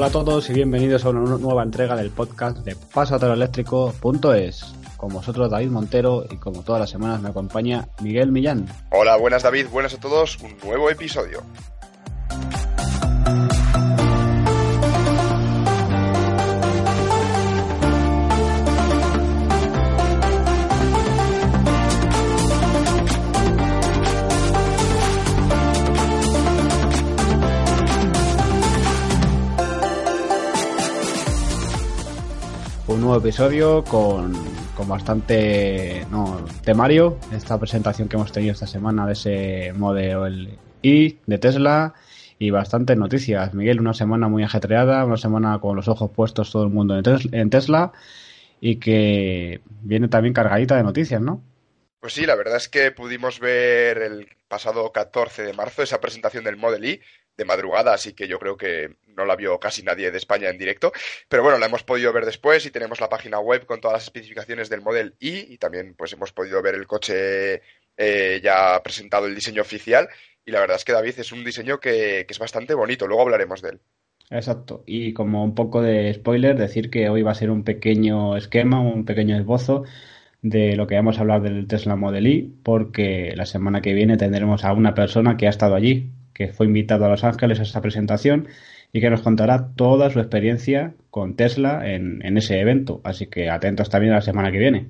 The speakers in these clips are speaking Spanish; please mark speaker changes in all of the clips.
Speaker 1: Hola a todos y bienvenidos a una nueva entrega del podcast de pasateloeléctrico.es. Con vosotros David Montero y como todas las semanas me acompaña Miguel Millán.
Speaker 2: Hola, buenas David, buenas a todos, un nuevo episodio.
Speaker 1: Episodio con, con bastante no, temario. Esta presentación que hemos tenido esta semana de ese Model I de Tesla y bastantes noticias. Miguel, una semana muy ajetreada, una semana con los ojos puestos todo el mundo en Tesla y que viene también cargadita de noticias, ¿no?
Speaker 2: Pues sí, la verdad es que pudimos ver el pasado 14 de marzo esa presentación del Model I de madrugada, así que yo creo que no la vio casi nadie de España en directo. Pero bueno, la hemos podido ver después y tenemos la página web con todas las especificaciones del Model I y también pues hemos podido ver el coche eh, ya presentado, el diseño oficial. Y la verdad es que David es un diseño que, que es bastante bonito, luego hablaremos de él.
Speaker 1: Exacto. Y como un poco de spoiler, decir que hoy va a ser un pequeño esquema, un pequeño esbozo de lo que vamos a hablar del Tesla Model I, porque la semana que viene tendremos a una persona que ha estado allí, que fue invitado a Los Ángeles a esta presentación y que nos contará toda su experiencia con Tesla en, en ese evento. Así que atentos también a la semana que viene.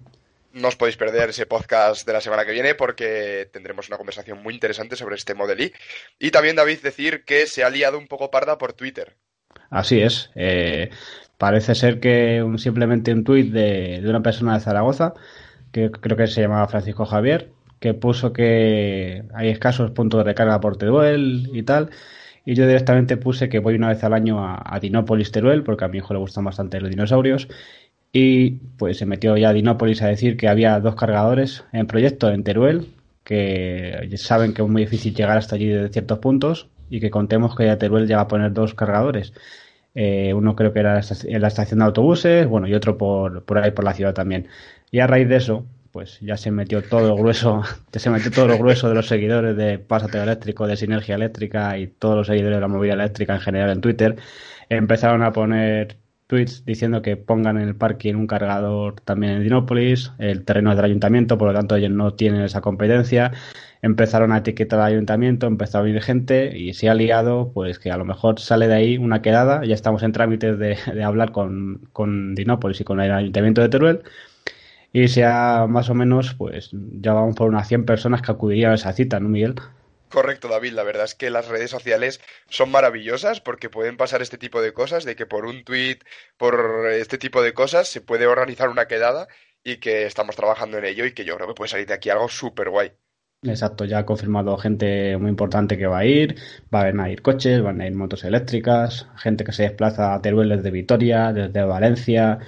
Speaker 2: No os podéis perder ese podcast de la semana que viene porque tendremos una conversación muy interesante sobre este Model I. Y también, David, decir que se ha liado un poco parda por Twitter.
Speaker 1: Así es. Eh, parece ser que un- simplemente un tuit de, de una persona de Zaragoza, que creo que se llamaba Francisco Javier, que puso que hay escasos puntos de recarga por Teruel y tal. Y yo directamente puse que voy una vez al año a, a Dinópolis Teruel, porque a mi hijo le gustan bastante los dinosaurios. Y pues se metió ya Dinópolis a decir que había dos cargadores en proyecto en Teruel, que saben que es muy difícil llegar hasta allí desde ciertos puntos y que contemos que ya Teruel va a poner dos cargadores. Eh, uno creo que era en la estación de autobuses, bueno, y otro por, por ahí por la ciudad también. Y a raíz de eso, pues ya se metió todo el grueso, se metió todo lo grueso de los seguidores de Pasateo Eléctrico, de Sinergia Eléctrica y todos los seguidores de la movilidad eléctrica en general en Twitter, empezaron a poner tweets diciendo que pongan en el parking un cargador también en Dinópolis, el terreno es del ayuntamiento, por lo tanto ellos no tienen esa competencia. Empezaron a etiquetar al ayuntamiento, empezó a venir gente y se ha liado, pues que a lo mejor sale de ahí una quedada, ya estamos en trámites de, de hablar con, con Dinópolis y con el ayuntamiento de Teruel y sea más o menos, pues ya vamos por unas 100 personas que acudirían a esa cita, ¿no, Miguel?
Speaker 2: Correcto, David. La verdad es que las redes sociales son maravillosas porque pueden pasar este tipo de cosas, de que por un tweet, por este tipo de cosas, se puede organizar una quedada y que estamos trabajando en ello y que yo creo que puede salir de aquí algo súper guay.
Speaker 1: Exacto, ya ha confirmado gente muy importante que va a ir, van a ir coches, van a ir motos eléctricas, gente que se desplaza a Teruel desde Vitoria, desde Valencia,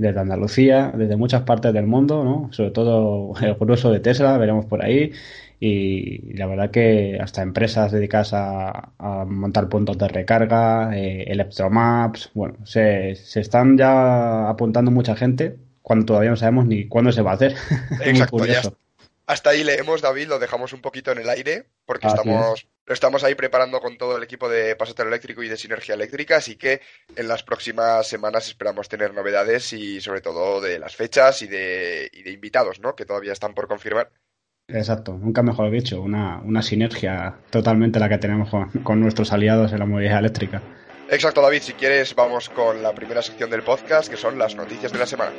Speaker 1: desde Andalucía, desde muchas partes del mundo, ¿no? Sobre todo el grueso de Tesla, veremos por ahí. Y la verdad que hasta empresas dedicadas a, a montar puntos de recarga, eh, Electromaps, bueno, se, se están ya apuntando mucha gente cuando todavía no sabemos ni cuándo se va a hacer.
Speaker 2: Exacto, ya. Hasta ahí leemos, David, lo dejamos un poquito en el aire porque
Speaker 1: Así
Speaker 2: estamos, lo estamos ahí preparando con todo el equipo de Pasatero Eléctrico y de Sinergia Eléctrica, así que en las próximas semanas esperamos tener novedades y sobre todo de las fechas y de, y de invitados, ¿no? Que todavía están por confirmar.
Speaker 1: Exacto, nunca mejor dicho, una, una sinergia totalmente la que tenemos con, con nuestros aliados en la movilidad eléctrica.
Speaker 2: Exacto, David, si quieres vamos con la primera sección del podcast, que son las noticias de la semana.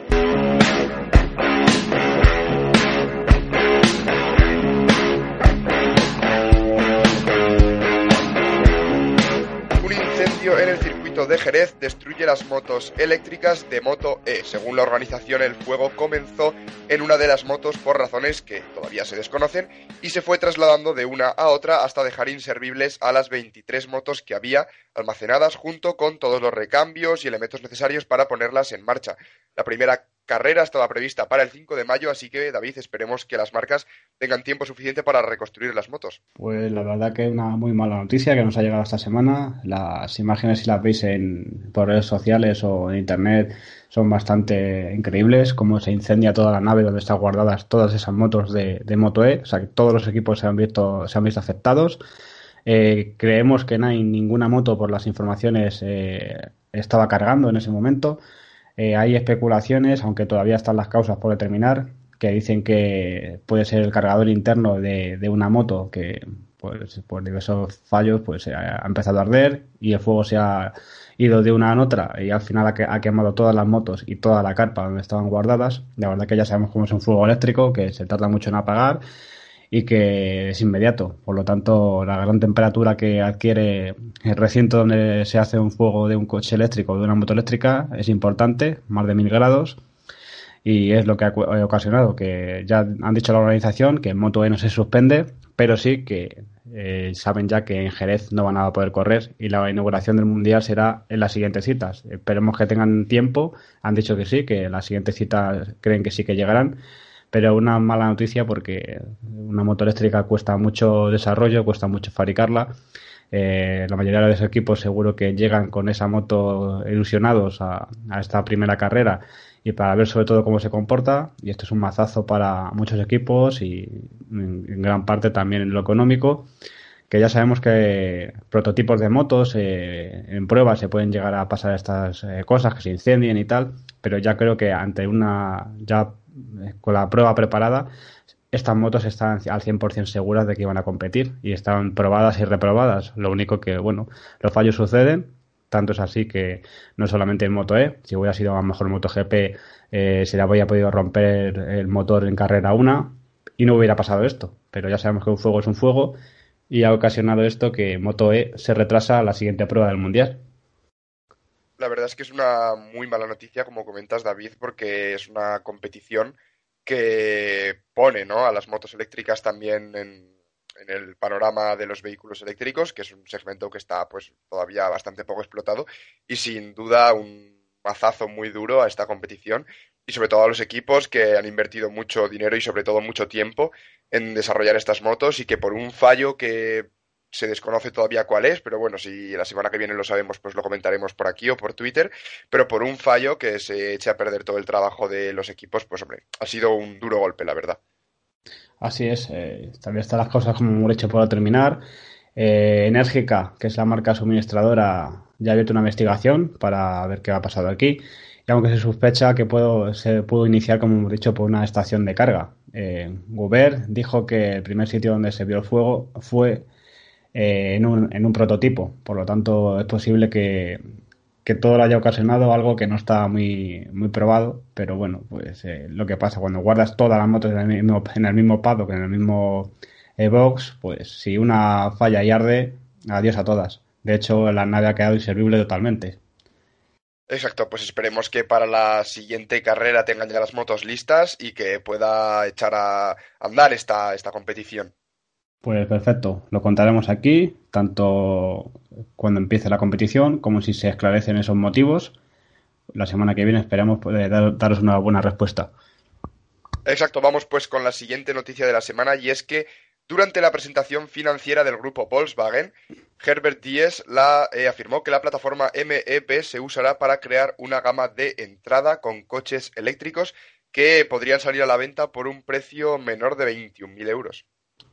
Speaker 2: De Jerez destruye las motos eléctricas de Moto E. Según la organización, el fuego comenzó en una de las motos por razones que todavía se desconocen y se fue trasladando de una a otra hasta dejar inservibles a las 23 motos que había almacenadas junto con todos los recambios y elementos necesarios para ponerlas en marcha. La primera carrera estaba prevista para el 5 de mayo, así que David, esperemos que las marcas tengan tiempo suficiente para reconstruir las motos.
Speaker 1: Pues la verdad que es una muy mala noticia que nos ha llegado esta semana. Las imágenes, si las veis en, por redes sociales o en internet, son bastante increíbles. Cómo se incendia toda la nave donde están guardadas todas esas motos de, de Moto E. O sea, que todos los equipos se han visto, se han visto afectados. Eh, creemos que no hay ninguna moto, por las informaciones, eh, estaba cargando en ese momento. Eh, hay especulaciones, aunque todavía están las causas por determinar, que dicen que puede ser el cargador interno de, una moto que pues, por diversos fallos pues ha empezado a arder y el fuego se ha ido de una a otra y al final ha, quemado todas las motos y toda la carpa donde estaban guardadas. La verdad que ya sabemos cómo es un fuego eléctrico, que se tarda mucho en apagar y que es inmediato. Por lo tanto, la gran temperatura que adquiere el recinto donde se hace un fuego de un coche eléctrico o de una moto eléctrica es importante, más de mil grados y es lo que ha ocasionado que ya han dicho la organización que Moto E no se suspende, pero sí que eh, saben ya que en Jerez no van a poder correr y la inauguración del Mundial será en las siguientes citas. Esperemos que tengan tiempo, han dicho que sí, que las siguientes citas creen que sí que llegarán, pero una mala noticia porque una moto eléctrica cuesta mucho desarrollo, cuesta mucho fabricarla. Eh, la mayoría de los equipos seguro que llegan con esa moto ilusionados a esta primera carrera y para ver sobre todo cómo se comporta. Y esto es un mazazo para muchos equipos y en, gran parte también en lo económico, que ya sabemos que prototipos de motos eh, en pruebas se pueden llegar a pasar estas eh, cosas, que se incendien y tal, pero ya creo que ante una, ya con la prueba preparada, estas motos están al 100% seguras de que iban a competir y están probadas y reprobadas. Lo único que, bueno, los fallos suceden, tanto es así que no solamente en Moto E, si hubiera sido a lo mejor MotoGP, eh, se le habría podido romper el motor en carrera una y no hubiera pasado esto. Pero ya sabemos que un fuego es un fuego y ha ocasionado esto que Moto E se retrasa a la siguiente prueba del Mundial.
Speaker 2: La verdad es que es una muy mala noticia, como comentas David, porque es una competición que pone ¿no? a las motos eléctricas también en, el panorama de los vehículos eléctricos, que es un segmento que está pues todavía bastante poco explotado y sin duda un mazazo muy duro a esta competición y sobre todo a los equipos que han invertido mucho dinero y sobre todo mucho tiempo en desarrollar estas motos y que por un fallo que se desconoce todavía cuál es, pero bueno, si la semana que viene lo sabemos, pues lo comentaremos por aquí o por Twitter, pero por un fallo que se eche a perder todo el trabajo de los equipos, pues hombre, ha sido un duro golpe, la verdad.
Speaker 1: Así es, eh, también están las cosas como hemos hecho por terminar. Eh, Enérgica, que es la marca suministradora, ya ha abierto una investigación para ver qué ha pasado aquí. Y aunque se sospecha que se pudo iniciar, como hemos dicho, por una estación de carga. Eh, dijo que el primer sitio donde se vio el fuego fue eh, en, un, en un prototipo. Por lo tanto, es posible que que todo lo haya ocasionado algo que no está muy, muy probado, pero bueno, pues eh, lo que pasa cuando guardas todas las motos en el mismo, en el mismo paddock, en el mismo eh, box, pues si una falla y arde, adiós a todas. De hecho, la nave ha quedado inservible totalmente.
Speaker 2: Exacto, pues esperemos que para la siguiente carrera tengan ya las motos listas y que pueda echar a andar esta, esta competición.
Speaker 1: Pues perfecto, lo contaremos aquí, tanto cuando empiece la competición como si se esclarecen esos motivos. La semana que viene esperamos poder daros una buena respuesta.
Speaker 2: Exacto, vamos pues con la siguiente noticia de la semana y es que durante la presentación financiera del grupo Volkswagen, Herbert Diess la, eh, afirmó que la plataforma MEP se usará para crear una gama de entrada con coches eléctricos que podrían salir a la venta por un precio menor de 21.000 euros.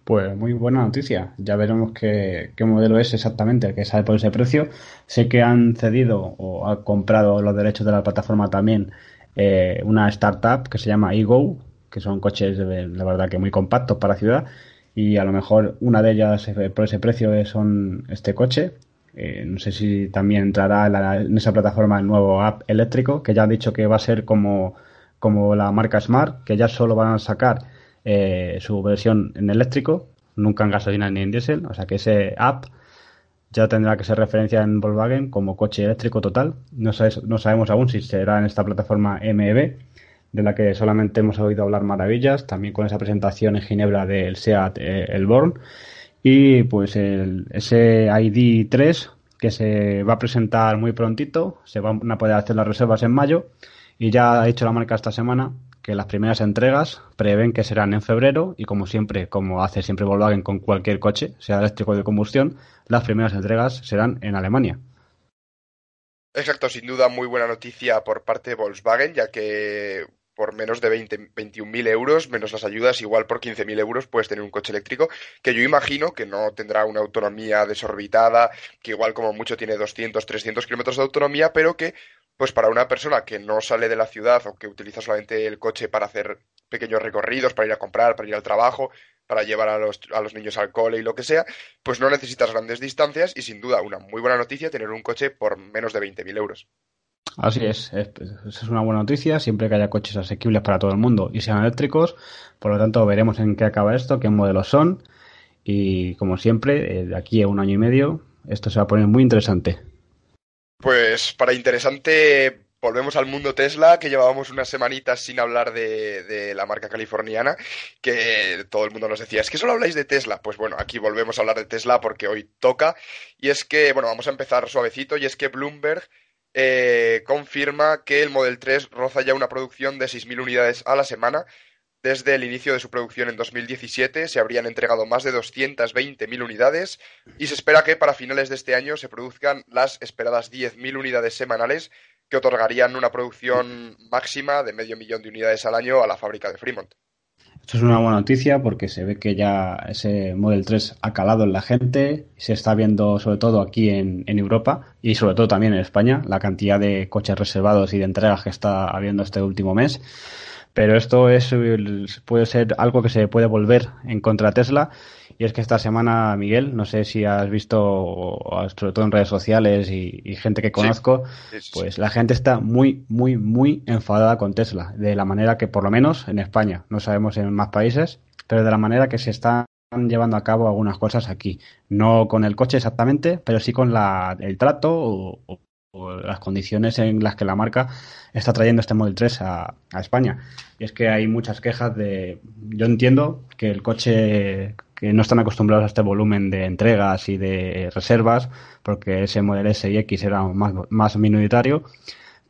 Speaker 1: Pues muy buena noticia. Ya veremos qué, modelo es exactamente el que sale por ese precio. Sé que han cedido o han comprado los derechos de la plataforma también eh, una startup que se llama Ego, que son coches de, verdad que muy compactos para ciudad. Y a lo mejor una de ellas eh, por ese precio son este coche. Eh, no sé si también entrará en, esa plataforma el nuevo app eléctrico, que ya han dicho que va a ser como, como la marca Smart, que ya solo van a sacar eh, su versión en eléctrico, nunca en gasolina ni en diésel, o sea que ese app ya tendrá que ser referencia en Volkswagen como coche eléctrico total. No, no sabemos aún si será en esta plataforma MEB, de la que solamente hemos oído hablar maravillas, también con esa presentación en Ginebra del SEAT eh, El Born. Y pues el, ese ID 3 que se va a presentar muy prontito, se van a poder hacer las reservas en mayo y ya ha hecho la marca esta semana que las primeras entregas prevén que serán en febrero y como siempre, como hace siempre Volkswagen con cualquier coche, sea eléctrico de combustión, las primeras entregas serán en Alemania.
Speaker 2: Exacto, sin duda muy buena noticia por parte de Volkswagen, ya que por menos de 20, 21.000 euros, menos las ayudas, igual por 15.000 euros puedes tener un coche eléctrico que yo imagino que no tendrá una autonomía desorbitada, que igual como mucho tiene 200, 300 kilómetros de autonomía, pero que pues para una persona que no sale de la ciudad o que utiliza solamente el coche para hacer pequeños recorridos, para ir a comprar, para ir al trabajo, para llevar a los, a los niños al cole y lo que sea, pues no necesitas grandes distancias y sin duda una muy buena noticia tener un coche por menos de 20.000 euros.
Speaker 1: Así es, es, es una buena noticia siempre que haya coches asequibles para todo el mundo y sean eléctricos. Por lo tanto, veremos en qué acaba esto, qué modelos son. Y como siempre, eh, de aquí a un año y medio, esto se va a poner muy interesante.
Speaker 2: Pues para interesante, volvemos al mundo Tesla, que llevábamos unas semanitas sin hablar de, la marca californiana, que todo el mundo nos decía, es que solo habláis de Tesla. Pues bueno, aquí volvemos a hablar de Tesla porque hoy toca. Y es que, bueno, vamos a empezar suavecito, y es que Bloomberg eh, confirma que el Model 3 roza ya una producción de 6.000 unidades a la semana. Desde el inicio de su producción en 2017 se habrían entregado más de 220.000 unidades y se espera que para finales de este año se produzcan las esperadas 10.000 unidades semanales que otorgarían una producción máxima de medio millón de unidades al año a la fábrica de Fremont.
Speaker 1: Esto es una buena noticia porque se ve que ya ese Model 3 ha calado en la gente, se está viendo sobre todo aquí en, en, Europa y sobre todo también en España la cantidad de coches reservados y de entregas que está habiendo este último mes. Pero esto es puede ser algo que se puede volver en contra de Tesla y es que esta semana, Miguel, no sé si has visto, sobre todo en redes sociales y, gente que conozco, pues la gente está muy, muy, muy enfadada con Tesla. De la manera que, por lo menos en España, no sabemos en más países, pero de la manera que se están llevando a cabo algunas cosas aquí. No con el coche exactamente, pero sí con la, el trato o, o las condiciones en las que la marca está trayendo este Model 3 a, España. Y es que hay muchas quejas de... Yo entiendo que el coche, que no están acostumbrados a este volumen de entregas y de reservas, porque ese Model S y X era más, más minoritario,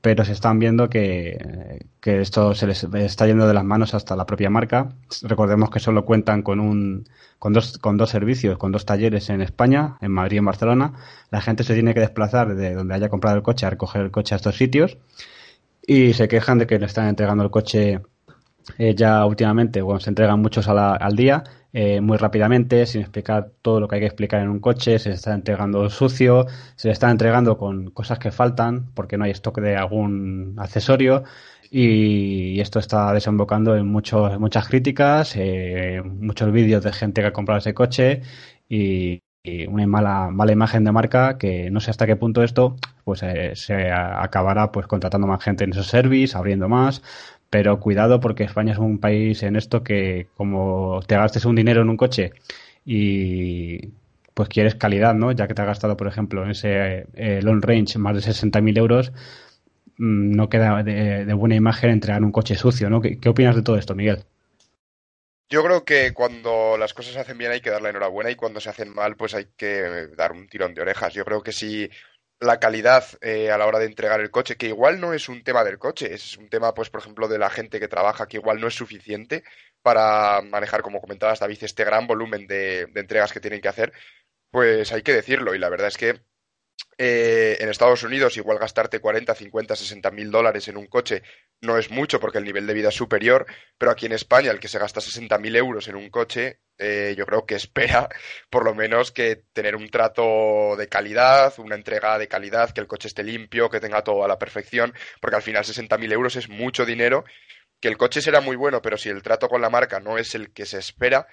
Speaker 1: pero se están viendo que, que, esto se les está yendo de las manos hasta la propia marca. Recordemos que solo cuentan con un con dos, con dos servicios, con dos talleres en España, en Madrid y en Barcelona. La gente se tiene que desplazar de donde haya comprado el coche a recoger el coche a estos sitios y se quejan de que le están entregando el coche eh, ya últimamente, bueno, se entregan muchos al día eh, muy rápidamente, sin explicar todo lo que hay que explicar en un coche, se está entregando sucio, se está entregando con cosas que faltan porque no hay stock de algún accesorio y esto está desembocando en muchos, muchas críticas, eh, muchos vídeos de gente que ha comprado ese coche y, y, una mala, mala imagen de marca que no sé hasta qué punto esto pues eh, se acabará pues contratando más gente en esos servicios, abriendo más, pero cuidado porque España es un país en esto que como te gastes un dinero en un coche y pues quieres calidad, ¿no? Ya que te has gastado, por ejemplo, en ese eh, long range más de 60.000 euros, mmm, no queda de, buena imagen entregar un coche sucio, ¿no? ¿Qué, ¿Qué, opinas de todo esto, Miguel?
Speaker 2: Yo creo que cuando las cosas se hacen bien hay que dar la enhorabuena y cuando se hacen mal pues hay que dar un tirón de orejas. Yo creo que si la calidad eh, a la hora de entregar el coche, que igual no es un tema del coche, es un tema, pues, por ejemplo, de la gente que trabaja, que igual no es suficiente para manejar, como comentabas, David, este gran volumen de, de entregas que tienen que hacer, pues hay que decirlo. Y la verdad es que eh, en Estados Unidos igual gastarte 40, 50, 60 mil dólares en un coche no es mucho porque el nivel de vida es superior, pero aquí en España el que se gasta 60 mil euros en un coche, eh, yo creo que espera por lo menos que tener un trato de calidad, una entrega de calidad, que el coche esté limpio, que tenga todo a la perfección, porque al final 60 mil euros es mucho dinero, que el coche será muy bueno, pero si el trato con la marca no es el que se espera,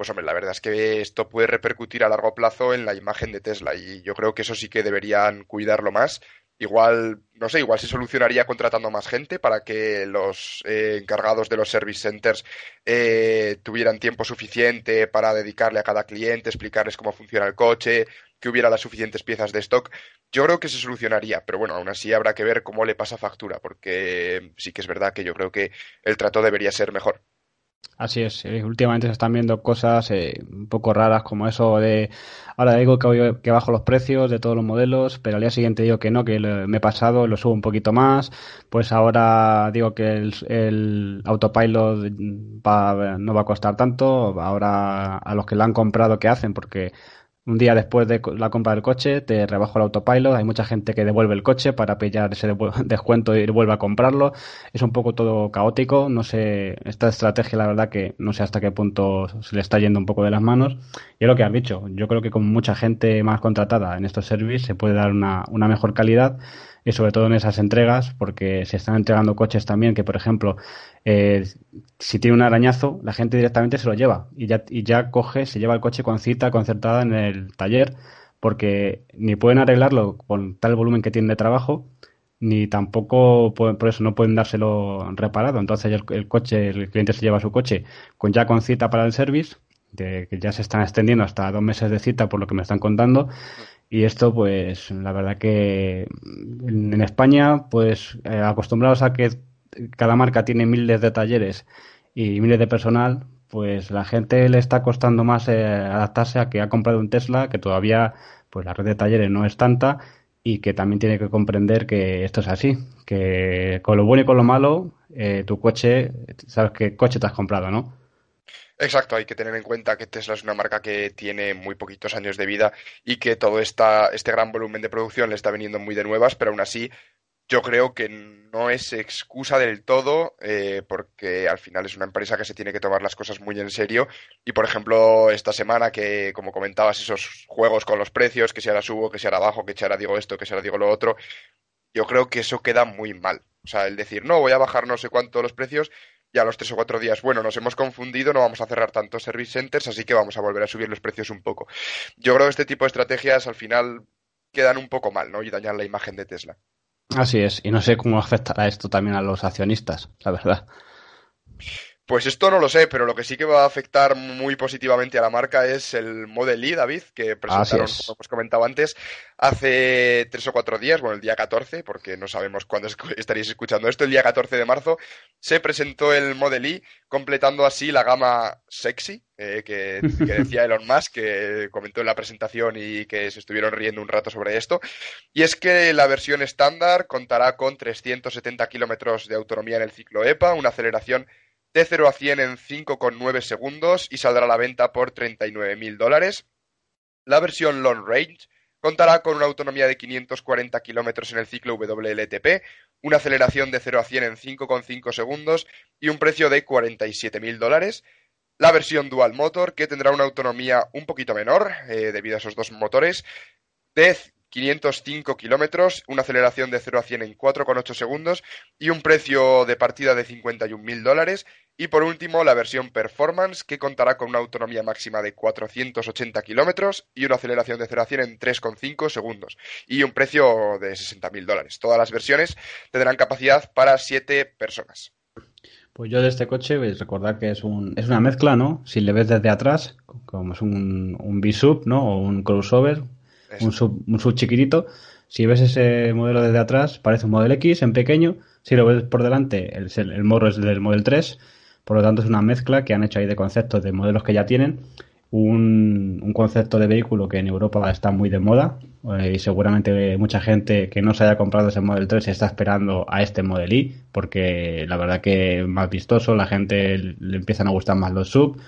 Speaker 2: pues hombre, la verdad es que esto puede repercutir a largo plazo en la imagen de Tesla y yo creo que eso sí que deberían cuidarlo más. Igual, no sé, igual se solucionaría contratando más gente para que los eh, encargados de los service centers eh, tuvieran tiempo suficiente para dedicarle a cada cliente, explicarles cómo funciona el coche, que hubiera las suficientes piezas de stock. Yo creo que se solucionaría, pero bueno, aún así habrá que ver cómo le pasa factura, porque sí que es verdad que yo creo que el trato debería ser mejor.
Speaker 1: Así es, últimamente se están viendo cosas eh, un poco raras como eso de ahora digo que, que, bajo los precios de todos los modelos, pero al día siguiente digo que no, que me he pasado, lo subo un poquito más, pues ahora digo que el, el autopilot va, no va a costar tanto, ahora a los que lo han comprado, ¿qué hacen? Porque un día después de la compra del coche te rebajo el autopilot, hay mucha gente que devuelve el coche para pillar ese descuento y vuelve a comprarlo, es un poco todo caótico, no sé, esta estrategia la verdad que no sé hasta qué punto se le está yendo un poco de las manos. Y es lo que has dicho, yo creo que con mucha gente más contratada en estos servicios se puede dar una, una mejor calidad y sobre todo en esas entregas, porque se están entregando coches también que, por ejemplo, eh, si tiene un arañazo, la gente directamente se lo lleva y ya, y ya coge, se lleva el coche con cita concertada en el taller, porque ni pueden arreglarlo con tal volumen que tienen de trabajo, ni tampoco por eso no pueden dárselo reparado. Entonces el, el, coche, el cliente se lleva su coche con ya con cita para el service, de, que ya se están extendiendo hasta dos meses de cita por lo que me están contando, y esto, pues, la verdad que en, España, pues, eh, acostumbrados a que cada marca tiene miles de talleres y miles de personal, pues la gente le está costando más eh, adaptarse a que ha comprado un Tesla, que todavía, pues, la red de talleres no es tanta y que también tiene que comprender que esto es así, que con lo bueno y con lo malo, eh, tu coche, sabes qué coche te has comprado, ¿no?
Speaker 2: Exacto, hay que tener en cuenta que Tesla es una marca que tiene muy poquitos años de vida y que todo esta, este gran volumen de producción le está viniendo muy de nuevas, pero aún así yo creo que no es excusa del todo, eh, porque al final es una empresa que se tiene que tomar las cosas muy en serio. Y por ejemplo, esta semana que, como comentabas, esos juegos con los precios, que si ahora subo, que si ahora bajo, que si ahora digo esto, que si ahora digo lo otro, yo creo que eso queda muy mal. O sea, el decir, no, voy a bajar no sé cuánto los precios, y a los tres o cuatro días, bueno, nos hemos confundido, no vamos a cerrar tantos service centers, así que vamos a volver a subir los precios un poco. Yo creo que este tipo de estrategias al final quedan un poco mal, ¿no? Y dañan la imagen de Tesla.
Speaker 1: Así es, y no sé cómo afectará esto también a los accionistas, la verdad.
Speaker 2: Pues esto no lo sé, pero lo que sí que va a afectar muy positivamente a la marca es el Model Y, David, que presentaron, como hemos comentado antes, hace tres o cuatro días, bueno, el día 14, porque no sabemos cuándo estaréis escuchando esto, el día 14 de marzo, se presentó el Model Y, completando así la gama sexy, eh, que, que, decía Elon Musk, que comentó en la presentación y que se estuvieron riendo un rato sobre esto. Y es que la versión estándar contará con 370 kilómetros de autonomía en el ciclo EPA, una aceleración de 0 a 100 en 5,9 segundos y saldrá a la venta por 39.000 dólares. La versión Long Range contará con una autonomía de 540 kilómetros en el ciclo WLTP, una aceleración de 0 a 100 en 5,5 segundos y un precio de 47.000 dólares. La versión Dual Motor, que tendrá una autonomía un poquito menor, eh, debido a esos dos motores, de 505 kilómetros, una aceleración de 0 a 100 en 4,8 segundos y un precio de partida de 51.000 dólares. Y por último, la versión Performance, que contará con una autonomía máxima de 480 kilómetros y una aceleración de 0 a 100 en 3,5 segundos y un precio de 60.000 dólares. Todas las versiones tendrán capacidad para 7 personas.
Speaker 1: Pues yo de este coche, veis recordar que es, un, una mezcla, ¿no? Si le ves desde atrás, como es un, un B-Sub, ¿no? O un crossover, un sub, un sub chiquitito. Si ves ese modelo desde atrás, parece un Model X en pequeño. Si lo ves por delante, el, el morro es del Model 3. Por lo tanto, es una mezcla que han hecho ahí de conceptos de modelos que ya tienen. Un, un concepto de vehículo que en Europa está muy de moda eh, y seguramente mucha gente que no se haya comprado ese Model 3 está esperando a este Model Y porque la verdad que es más vistoso, la gente le empiezan a gustar más los sub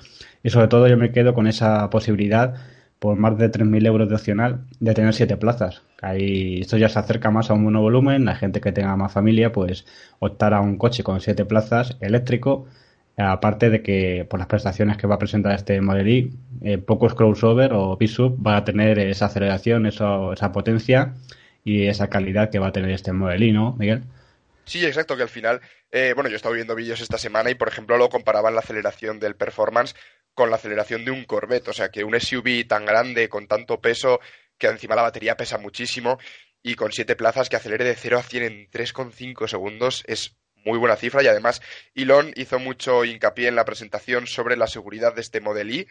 Speaker 1: y sobre todo yo me quedo con esa posibilidad por más de 3.000 euros de opcional de tener siete plazas. Ahí, esto ya se acerca más a un monovolumen, la gente que tenga más familia pues optar a un coche con siete plazas eléctrico, aparte de que por las prestaciones que va a presentar este Model Y, eh, pocos crossover o P-Sub va a tener esa aceleración, esa potencia y esa calidad que va a tener este Model Y, ¿no, Miguel?
Speaker 2: Sí, exacto, que al final, eh, bueno, yo he estado viendo vídeos esta semana y, por ejemplo, lo comparaban la aceleración del performance con la aceleración de un Corvette. O sea, que un SUV tan grande, con tanto peso, que encima la batería pesa muchísimo, y con siete plazas que acelere de 0 a 100 en 3,5 segundos, es muy buena cifra. Y además, Elon hizo mucho hincapié en la presentación sobre la seguridad de este Model Y,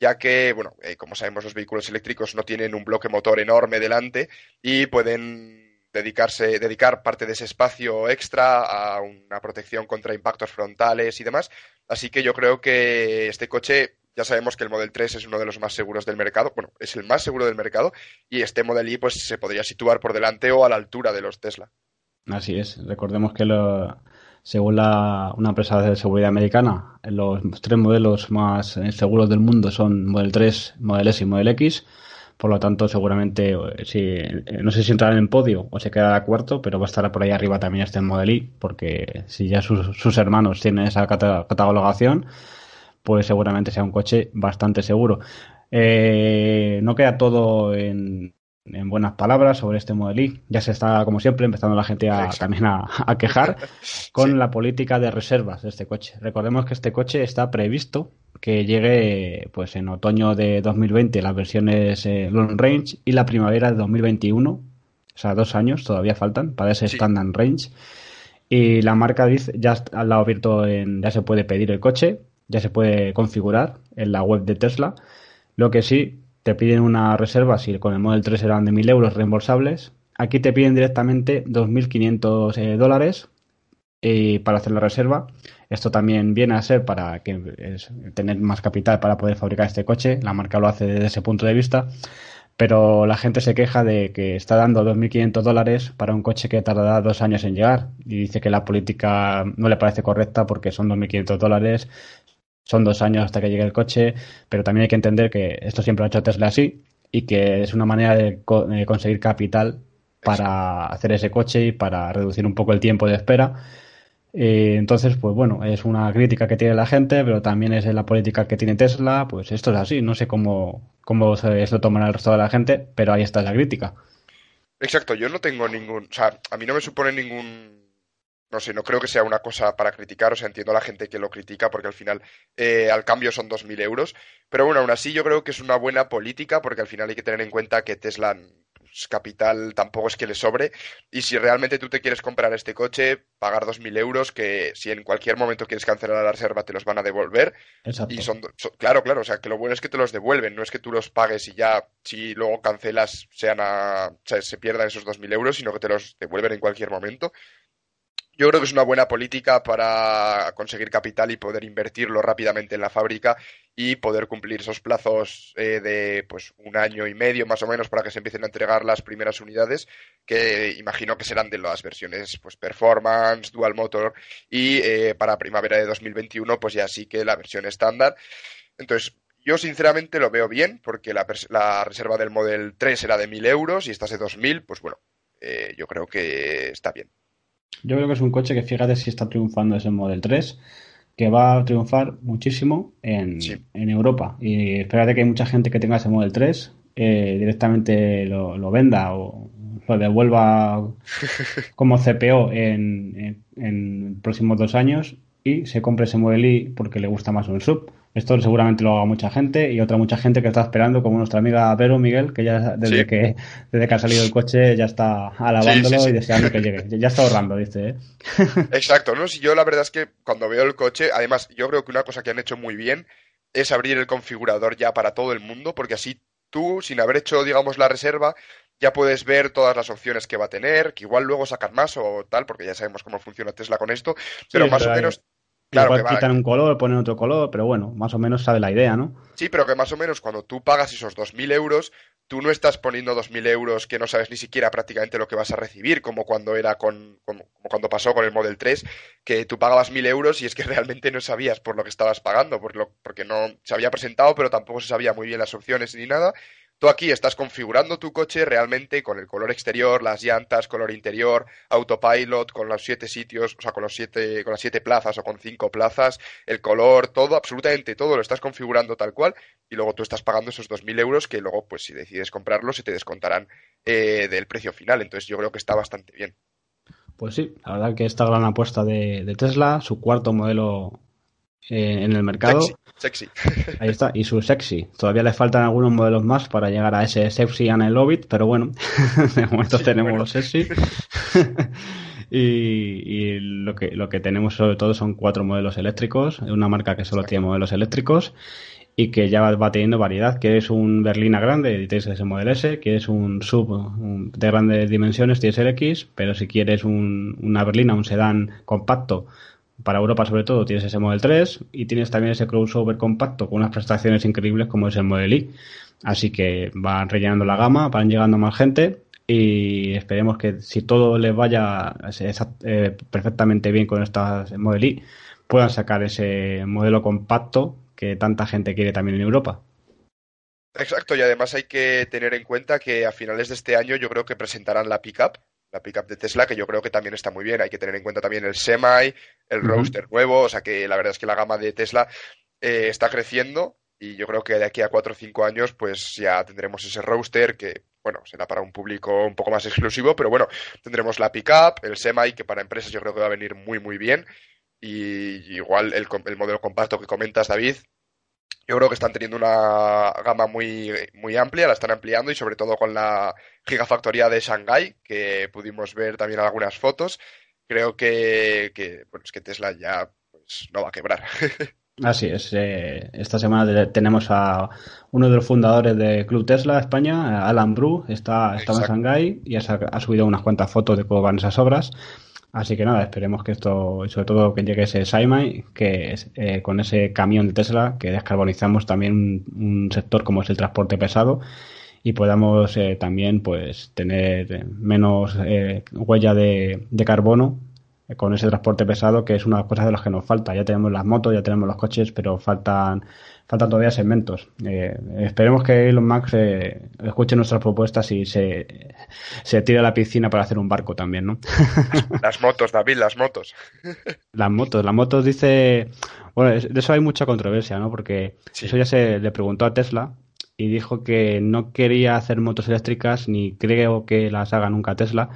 Speaker 2: ya que, bueno, eh, como sabemos, los vehículos eléctricos no tienen un bloque motor enorme delante y pueden dedicarse, dedicar parte de ese espacio extra a una protección contra impactos frontales y demás. Así que yo creo que este coche, ya sabemos que el Model 3 es uno de los más seguros del mercado, bueno, es el más seguro del mercado, y este Model Y pues se podría situar por delante o a la altura de los Tesla.
Speaker 1: Así es, recordemos que lo, según la, una empresa de seguridad americana, los tres modelos más eh, seguros del mundo son Model 3, Model S y Model X Por lo tanto, seguramente, eh, si, eh, no sé si entrará en el podio o se quedará cuarto, pero va a estar por ahí arriba también este Model I, porque si ya sus, hermanos tienen esa catalogación, pues seguramente sea un coche bastante seguro. no queda todo en, en buenas palabras sobre este Model I. Ya se está, como siempre, empezando la gente a, también a, quejar con la política de reservas de este coche. Recordemos que este coche está previsto que llegue pues en otoño de 2020 las versiones eh, Long Range y la primavera de 2021. O sea, dos años todavía faltan para ese Standard Range. Y la marca dice, ya al lado abierto, en, ya se puede pedir el coche, ya se puede configurar en la web de Tesla. Lo que sí, te piden una reserva, si con el Model 3 eran de 1.000 euros reembolsables, aquí te piden directamente 2.500 eh, dólares y para hacer la reserva. Esto también viene a ser para que tener más capital para poder fabricar este coche. La marca lo hace desde ese punto de vista. Pero la gente se queja de que está dando 2.500 dólares para un coche que tardará dos años en llegar. Y dice que la política no le parece correcta porque son 2.500 dólares son dos años hasta que llegue el coche, pero también hay que entender que esto siempre lo ha hecho Tesla así y que es una manera de, conseguir capital para hacer ese coche y para reducir un poco el tiempo de espera. Eh, entonces, pues bueno, es una crítica que tiene la gente, pero también es la política que tiene Tesla. Pues esto es así, no sé cómo, cómo se, tomará el resto de la gente, pero ahí está la crítica.
Speaker 2: Exacto, yo no tengo ningún, o sea, a mí no me supone ningún no sé, no creo que sea una cosa para criticar, o sea, entiendo a la gente que lo critica porque al final eh, al cambio son 2.000 euros, pero bueno, aún así yo creo que es una buena política porque al final hay que tener en cuenta que Tesla pues, capital tampoco es que le sobre. Y si realmente tú te quieres comprar este coche, pagar 2.000 euros que si en cualquier momento quieres cancelar la reserva te los van a devolver.
Speaker 1: Exacto.
Speaker 2: y son, claro, claro, o sea, que lo bueno es que te los devuelven, no es que tú los pagues y ya si luego cancelas sean a, o sea, se pierdan esos 2.000 euros, sino que te los devuelven en cualquier momento yo creo que es una buena política para conseguir capital y poder invertirlo rápidamente en la fábrica y poder cumplir esos plazos eh, de pues un año y medio más o menos para que se empiecen a entregar las primeras unidades que imagino que serán de las versiones pues performance, dual motor y eh, para primavera de 2021 pues ya sí que la versión estándar. Entonces yo sinceramente lo veo bien porque la, reserva del Model 3 era de 1000 euros y esta es de 2000 pues bueno eh, yo creo que está bien.
Speaker 1: Yo creo que es un coche que fíjate si está triunfando ese Model 3, que va a triunfar muchísimo en, Europa. Y espérate que hay mucha gente que tenga ese Model 3 eh, directamente lo, venda o lo devuelva como CPO en, en, próximos dos años y se compre ese Model I porque le gusta más un sub. Esto seguramente lo haga mucha gente y otra mucha gente que está esperando, como nuestra amiga Vero Miguel, que ya desde, que, desde que ha salido el coche ya está alabándolo y deseando que llegue. Ya está ahorrando, dice. ¿eh?
Speaker 2: Exacto, ¿no? Si yo la verdad es que cuando veo el coche, además yo creo que una cosa que han hecho muy bien es abrir el configurador ya para todo el mundo, porque así tú, sin haber hecho, digamos, la reserva, ya puedes ver todas las opciones que va a tener, que igual luego sacan más o tal, porque ya sabemos cómo funciona Tesla con esto, pero más o menos
Speaker 1: Claro Igual quitan un color, ponen otro color, pero bueno, más o menos sabe la idea, ¿no?
Speaker 2: Sí, pero que más o menos cuando tú pagas esos 2.000 euros, tú no estás poniendo 2.000 euros que no sabes ni siquiera prácticamente lo que vas a recibir, como cuando era con, como, cuando pasó con el Model 3, que tú pagabas 1.000 euros y es que realmente no sabías por lo que estabas pagando, por lo, porque no se había presentado, pero tampoco se sabía muy bien las opciones ni nada, Tú aquí estás configurando tu coche realmente con el color exterior, las llantas, color interior, autopilot, con los siete sitios, o sea, con los siete, con las siete plazas o con cinco plazas, el color, todo, absolutamente todo lo estás configurando tal cual y luego tú estás pagando esos 2.000 euros que luego, pues si decides comprarlos, se te descontarán eh, del precio final. Entonces yo creo que está bastante bien.
Speaker 1: Pues sí, la verdad que esta gran apuesta de Tesla, su cuarto modelo eh, en el mercado.
Speaker 2: Sexy,
Speaker 1: Ahí está, y su sexy. Todavía le faltan algunos modelos más para llegar a ese sexy and el Orbit, pero bueno, de momento tenemos los sexy. y, lo, que, lo que tenemos sobre todo son cuatro modelos eléctricos, una marca que solo tiene modelos eléctricos y que ya va, teniendo variedad. Quieres un berlina grande, tienes ese modelo S. Quieres un sub de grandes dimensiones, tienes el X. Pero si quieres una berlina, un sedán compacto, para Europa sobre todo tienes ese Model 3 y tienes también ese crossover compacto con unas prestaciones increíbles como es el Model I. Así que van rellenando la gama, van llegando más gente y esperemos que si todo les vaya eh, perfectamente bien con estas Model I, puedan sacar ese modelo compacto que tanta gente quiere también en Europa.
Speaker 2: Exacto, y además hay que tener en cuenta que a finales de este año yo creo que presentarán la pickup, la pickup de Tesla, que yo creo que también está muy bien. Hay que tener en cuenta también el Semi, el Roadster nuevo, o sea que la verdad es que la gama de Tesla eh, está creciendo y yo creo que de aquí a cuatro o cinco años pues ya tendremos ese Roadster que bueno, será para un público un poco más exclusivo, pero bueno, tendremos la pickup, el Semi, que para empresas yo creo que va a venir muy muy bien y igual el, el modelo compacto que comentas David yo creo que están teniendo una gama muy, muy amplia, la están ampliando y sobre todo con la gigafactoría de Shanghai, que pudimos ver también algunas fotos. Creo que, que, bueno, es que Tesla ya pues, no va a quebrar.
Speaker 1: Así es. Eh, esta semana tenemos a uno de los fundadores de Club Tesla España, Alan Bru, está, estaba en Shanghai y ha, ha, subido unas cuantas fotos de cómo van esas obras. Así que nada, esperemos que esto, y sobre todo que llegue ese Saimai, que eh, con ese camión de Tesla, que descarbonizamos también un, sector como es el transporte pesado y podamos eh, también pues tener menos eh, huella de carbono con ese transporte pesado, que es una de las cosas de las que nos falta. Ya tenemos las motos, ya tenemos los coches, pero faltan faltan todavía segmentos. Eh, esperemos que Elon Musk eh, escuche nuestras propuestas y se, se tire a la piscina para hacer un barco también, ¿no?
Speaker 2: Las motos, David, las motos.
Speaker 1: Las motos, las motos dice... Bueno, de eso hay mucha controversia, ¿no? Porque eso ya se le preguntó a Tesla y dijo que no quería hacer motos eléctricas ni creo que las haga nunca Tesla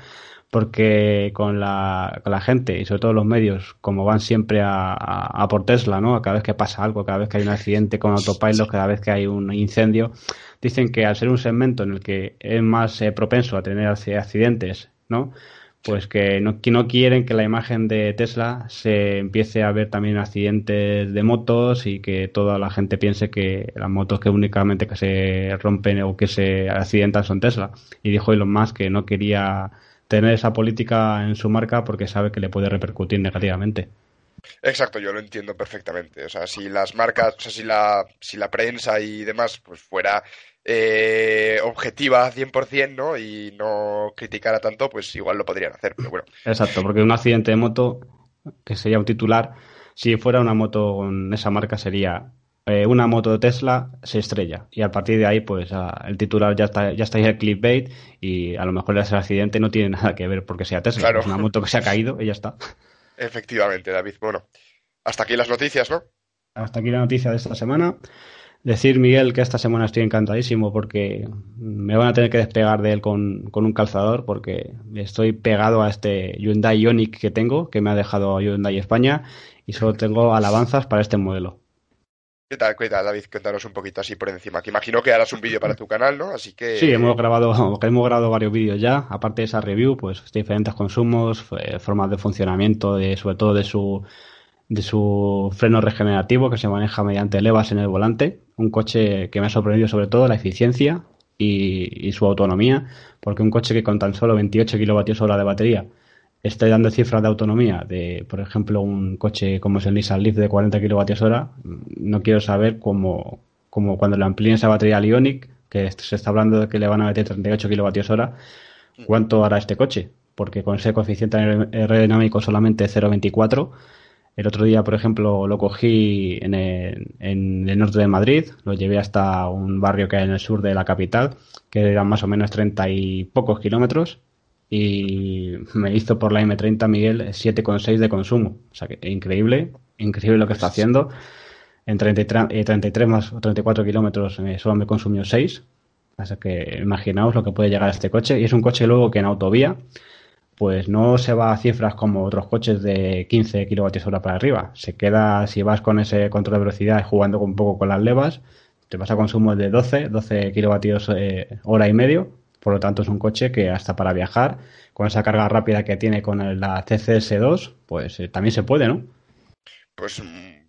Speaker 1: porque con la, con la gente y sobre todo los medios, como van siempre a, a, por Tesla, ¿no? Cada vez que pasa algo, cada vez que hay un accidente con autopilot, cada vez que hay un incendio, dicen que al ser un segmento en el que es más eh, propenso a tener accidentes, ¿no? Pues que no, que no quieren que la imagen de Tesla se empiece a ver también accidentes de motos y que toda la gente piense que las motos que únicamente que se rompen o que se accidentan son Tesla. Y dijo Elon Musk que no quería tener esa política en su marca porque sabe que le puede repercutir negativamente.
Speaker 2: Exacto, yo lo entiendo perfectamente. O sea, si las marcas, o sea, si la, si la prensa y demás, pues fuera eh, objetiva 100%, ¿no? Y no criticara tanto, pues igual lo podrían hacer, pero bueno.
Speaker 1: Exacto, porque un accidente de moto, que sería un titular, si fuera una moto con esa marca sería eh, una moto de Tesla se estrella y a partir de ahí pues el titular ya está ya está ahí el clickbait y a lo mejor ese accidente no tiene nada que ver porque sea Tesla, es una moto que se ha caído y ya está.
Speaker 2: Efectivamente, David. Bueno, hasta aquí las noticias, ¿no?
Speaker 1: Hasta aquí la noticia de esta semana. Decir, Miguel, que esta semana estoy encantadísimo porque me van a tener que despegar de él con, con un calzador porque estoy pegado a este Hyundai Ioniq que tengo, que me ha dejado Hyundai España y solo tengo alabanzas para este modelo.
Speaker 2: ¿Qué tal, qué tal, David? Cuéntanos un poquito así por encima. Que imagino que harás un vídeo para tu canal, ¿no? Así que.
Speaker 1: Sí, hemos grabado, hemos grabado varios vídeos ya. Aparte de esa review, pues diferentes consumos, formas de funcionamiento, de, sobre todo de su de su freno regenerativo que se maneja mediante levas en el volante. Un coche que me ha sorprendido sobre todo la eficiencia y, y su autonomía, porque un coche que con tan solo 28 kilovatios hora de batería esté dando cifras de autonomía de, por ejemplo, un coche como es el Nissan Leaf de 40 kWh, no quiero saber cómo, cómo cuando le amplíen esa batería al Ionic, que se está hablando de que le van a meter 38 kWh, ¿cuánto hará este coche? Porque con ese coeficiente aerodinámico solamente 0,24. El otro día, por ejemplo, lo cogí en el, en el, norte de Madrid, lo llevé hasta un barrio que hay en el sur de la capital, que eran más o menos 30 y pocos kilómetros, y me hizo por la M30 Miguel 7,6 de consumo. O sea que increíble, increíble lo que está haciendo. En 33, 33 eh, más 34 kilómetros eh, solo me consumió 6. Así que imaginaos lo que puede llegar a este coche. Y es un coche luego que en autovía pues no se va a cifras como otros coches de 15 kilovatios hora para arriba. Se queda, si vas con ese control de velocidad jugando un poco con las levas, te vas a consumo de 12, 12 kilovatios eh, hora y medio por lo tanto, es un coche que hasta para viajar, con esa carga rápida que tiene con la CCS2, pues eh, también se puede, ¿no?
Speaker 2: Pues mm,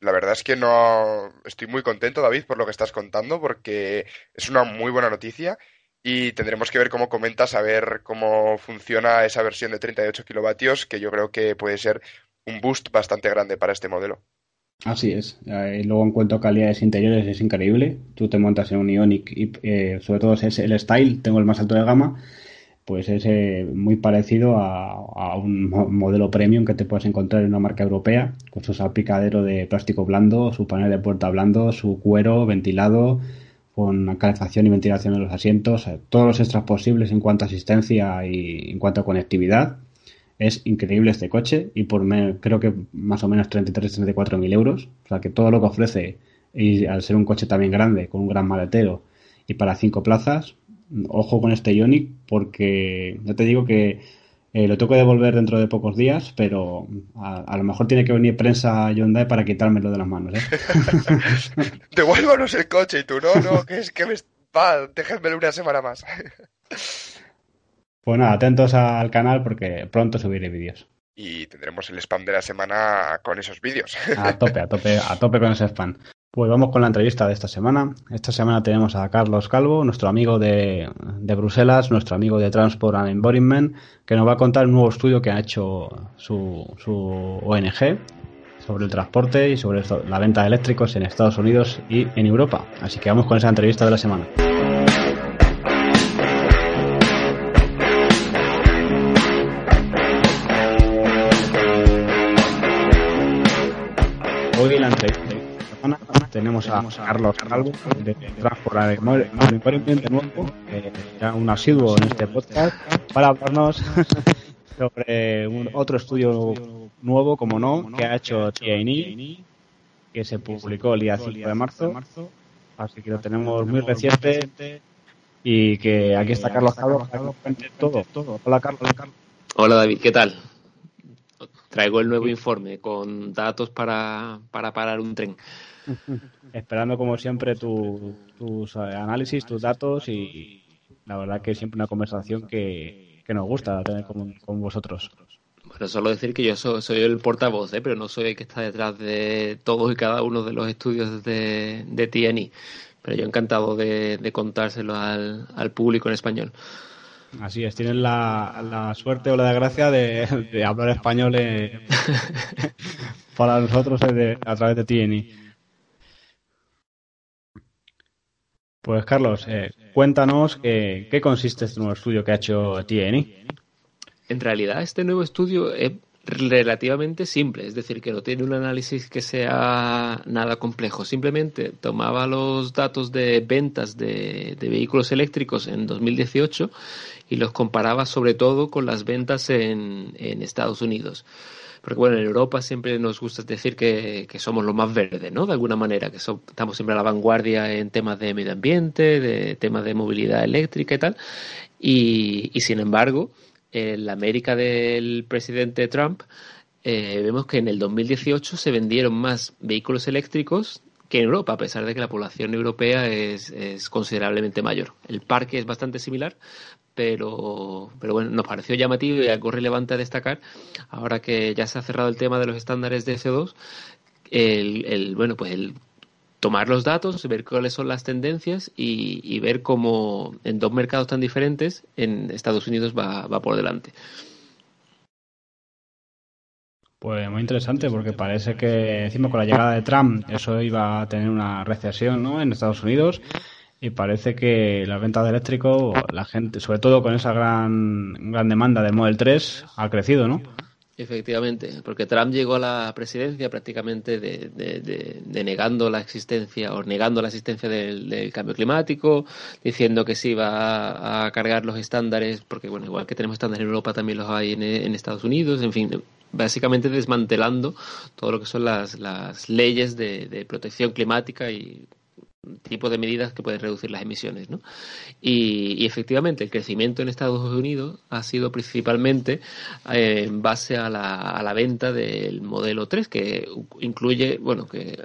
Speaker 2: la verdad es que no estoy muy contento, David, por lo que estás contando, porque es una muy buena noticia y tendremos que ver cómo comentas, a ver cómo funciona esa versión de 38 kilovatios, que yo creo que puede ser un boost bastante grande para este modelo.
Speaker 1: Así es. Eh, luego en cuanto a calidades interiores es increíble. Tú te montas en un Ionic y eh, sobre todo es el Style, tengo el más alto de gama, pues es eh, muy parecido a, un modelo premium que te puedes encontrar en una marca europea, con su salpicadero de plástico blando, su panel de puerta blando, su cuero ventilado. con calefacción y ventilación en los asientos, todos los extras posibles en cuanto a asistencia y en cuanto a conectividad. Es increíble este coche y por creo que más o menos 33-34 mil euros. O sea que todo lo que ofrece, y al ser un coche también grande, con un gran maletero y para cinco plazas, ojo con este Ionic porque ya te digo que eh, lo tengo que devolver dentro de pocos días, pero a, lo mejor tiene que venir prensa Hyundai para quitármelo de las manos. ¿eh?
Speaker 2: Devuélvanos el coche y tú, no, no, que es que me... Va, déjenmelo una semana más.
Speaker 1: pues nada, atentos al canal porque pronto subiré vídeos.
Speaker 2: Y tendremos el spam de la semana con esos vídeos.
Speaker 1: a tope, a tope, a tope con ese spam. Pues vamos con la entrevista de esta semana. Esta semana tenemos a Carlos Calvo, nuestro amigo de, Bruselas, nuestro amigo de Transport and Embodiment, que nos va a contar un nuevo estudio que ha hecho su, su ONG sobre el transporte y sobre la venta de eléctricos en Estados Unidos y en Europa. Así que vamos con esa entrevista de la semana. Tenemos a Carlos Calvo de Transport de nuevo, ya un asiduo en este podcast, para hablarnos sobre un, otro estudio nuevo, como no, que ha hecho TNI, que se publicó el día 5 de marzo, así que lo tenemos muy reciente y que aquí está Carlos Calvo para todo. Hola Carlos.
Speaker 3: Hola David, ¿qué tal? Traigo el nuevo informe con datos para, para parar un tren.
Speaker 1: Esperando como siempre tus análisis, tus datos y la verdad que es siempre una conversación que, nos gusta tener con, vosotros.
Speaker 3: Bueno, solo decir que yo soy, el portavoz, ¿eh? pero no soy el que está detrás de todos y cada uno de los estudios de, de TNI. Pero yo encantado de, contárselo al, al, en español.
Speaker 1: Así es, tienen la, suerte o la desgracia de, hablar español eh, para nosotros eh, a través de TNI. Pues Carlos, eh, cuéntanos qué consiste este nuevo estudio que ha hecho TNI.
Speaker 3: En realidad, este nuevo estudio es relativamente simple, es decir, que no tiene un análisis que sea nada complejo. Simplemente tomaba los datos de ventas de, vehículos eléctricos en 2018 y los comparaba sobre todo con las ventas en Estados Unidos porque bueno, en Europa siempre nos gusta decir que, somos lo más verde, ¿no? De alguna manera, que estamos siempre a la vanguardia en temas de medio ambiente, de temas de movilidad eléctrica y tal. Y, sin embargo, en la América del presidente Trump, eh, vemos que en el 2018 se vendieron más vehículos eléctricos que en Europa, a pesar de que la población europea es, es, considerablemente mayor. El parque es bastante similar, pero, pero bueno, nos pareció llamativo y algo relevante a destacar, ahora que ya se ha cerrado el tema de los estándares de CO2, el, el bueno, pues el tomar los datos, ver cuáles son las tendencias y, ver cómo en dos mercados tan diferentes en Estados Unidos va, va por delante.
Speaker 1: Pues muy interesante porque parece que encima con la llegada de Trump eso iba a tener una recesión ¿no? en Estados Unidos y parece que la venta de eléctrico, la gente, sobre todo con esa gran, gran demanda del Model 3, ha crecido, ¿no?
Speaker 3: Efectivamente, porque Trump llegó a la presidencia prácticamente de, de, negando la existencia o negando la existencia del, cambio climático, diciendo que se iba a, cargar los estándares, porque bueno, igual que tenemos estándares en Europa también los hay en, en Estados Unidos, en fin, básicamente desmantelando todo lo que son las, las leyes de, protección climática y tipo de medidas que pueden reducir las emisiones. ¿no? Y, efectivamente, el crecimiento en Estados Unidos ha sido principalmente eh, en base a la, a la venta del modelo 3, que incluye, bueno, que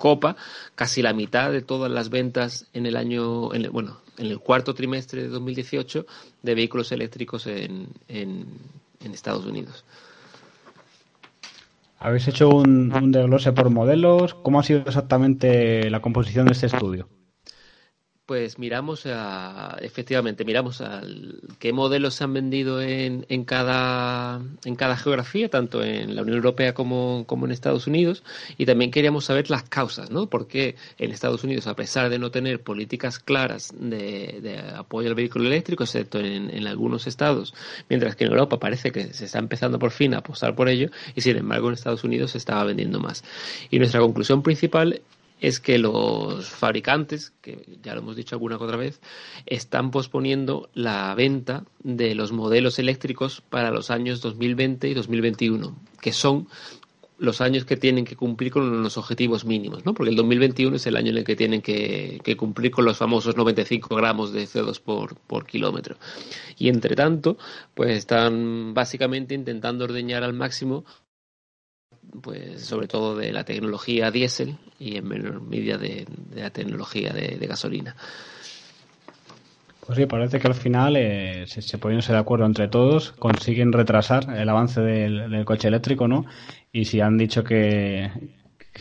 Speaker 3: copa casi la mitad de todas las ventas en el año, en bueno, en el cuarto trimestre de 2018 de vehículos eléctricos en, Estados Unidos.
Speaker 1: Habéis hecho un, un desglose por modelos. ¿Cómo ha sido exactamente la composición de este estudio?
Speaker 3: Pues miramos a, efectivamente, miramos a qué modelos se han vendido en, en, cada, en cada geografía, tanto en la Unión Europea como, como en Estados Unidos, y también queríamos saber las causas, ¿no? Porque en Estados Unidos, a pesar de no tener políticas claras de, de apoyo al vehículo eléctrico, excepto en, en, algunos estados, mientras que en Europa parece que se está empezando por fin a apostar por ello, y sin embargo en Estados Unidos se estaba vendiendo más. Y nuestra conclusión principal es que los fabricantes, que ya lo hemos dicho alguna otra vez, están posponiendo la venta de los modelos eléctricos para los años 2020 y 2021, que son los años que tienen que cumplir con los objetivos mínimos, ¿no? Porque el 2021 es el año en el que tienen que, cumplir con los famosos 95 gramos de CO2 por, por kilómetro. Y entre tanto, pues están básicamente intentando ordeñar al máximo pues sobre todo de la tecnología diésel y en menor medida de, la tecnología de, gasolina.
Speaker 1: Pues sí, parece que al final eh, se, se poniéndose de acuerdo entre todos, consiguen retrasar el avance del, coche eléctrico, ¿no? Y si han dicho que,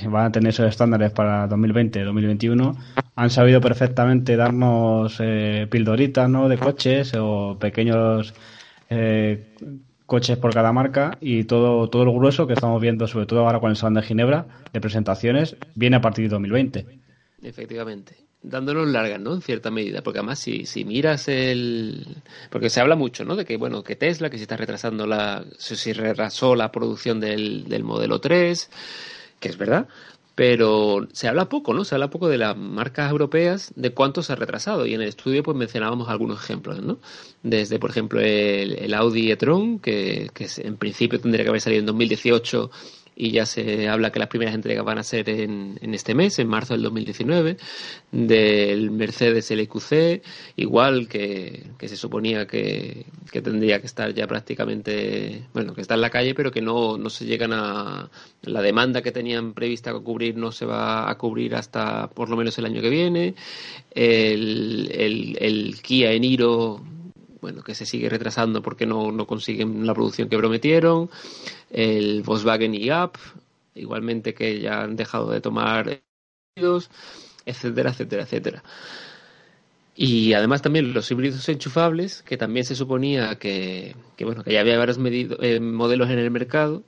Speaker 1: van a tener esos estándares para 2020, 2021, han sabido perfectamente darnos eh, pildoritas, ¿no? De coches o pequeños eh, coches por cada marca y todo, todo el grueso que estamos viendo, sobre todo ahora con el Salón de Ginebra, de presentaciones, viene a partir de 2020.
Speaker 3: Efectivamente. Dándonos largas, ¿no? En cierta medida. Porque además, si, si miras el. Porque se habla mucho, ¿no? De que, bueno, que Tesla, que se está retrasando la. Si retrasó la producción del, del modelo 3, que es verdad pero se habla poco, ¿no? Se habla poco de las marcas europeas, de cuánto se ha retrasado. Y en el estudio pues mencionábamos algunos ejemplos, ¿no? Desde, por ejemplo, el, Audi e-tron, que, que en principio tendría que haber salido en 2018 y ya se habla que las primeras entregas van a ser en, en este mes, en marzo del 2019, del Mercedes LQC, igual que, que se suponía que, que, tendría que estar ya prácticamente, bueno, que está en la calle, pero que no, no se llegan a, la demanda que tenían prevista cubrir no se va a cubrir hasta por lo menos el año que viene, el, el, el Kia Eniro bueno, que se sigue retrasando porque no, no consiguen la producción que prometieron, el Volkswagen e-Up, igualmente que ya han dejado de tomar etcétera, etcétera, etcétera. Y además también los híbridos enchufables, que también se suponía que, que bueno, que ya había varios eh, modelos en el mercado,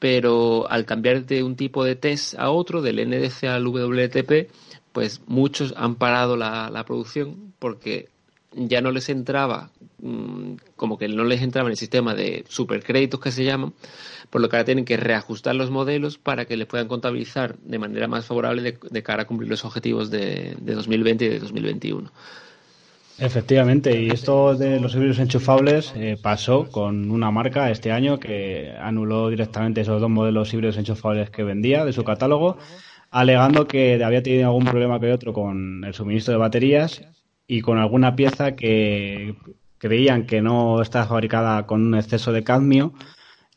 Speaker 3: pero al cambiar de un tipo de test a otro, del NDC al WLTP, pues muchos han parado la, la producción porque ya no les entraba, mm, como que no les entraba en el sistema de supercréditos que se llaman, por lo que ahora tienen que reajustar los modelos para que les puedan contabilizar de manera más favorable de, cara a cumplir los objetivos de, 2020 y de 2021.
Speaker 1: Efectivamente, y esto de los híbridos enchufables eh, pasó con una marca este año que anuló directamente esos dos modelos híbridos enchufables que vendía de su catálogo, alegando que había tenido algún problema que otro con el suministro de baterías y con alguna pieza que creían que no estaba fabricada con un exceso de cadmio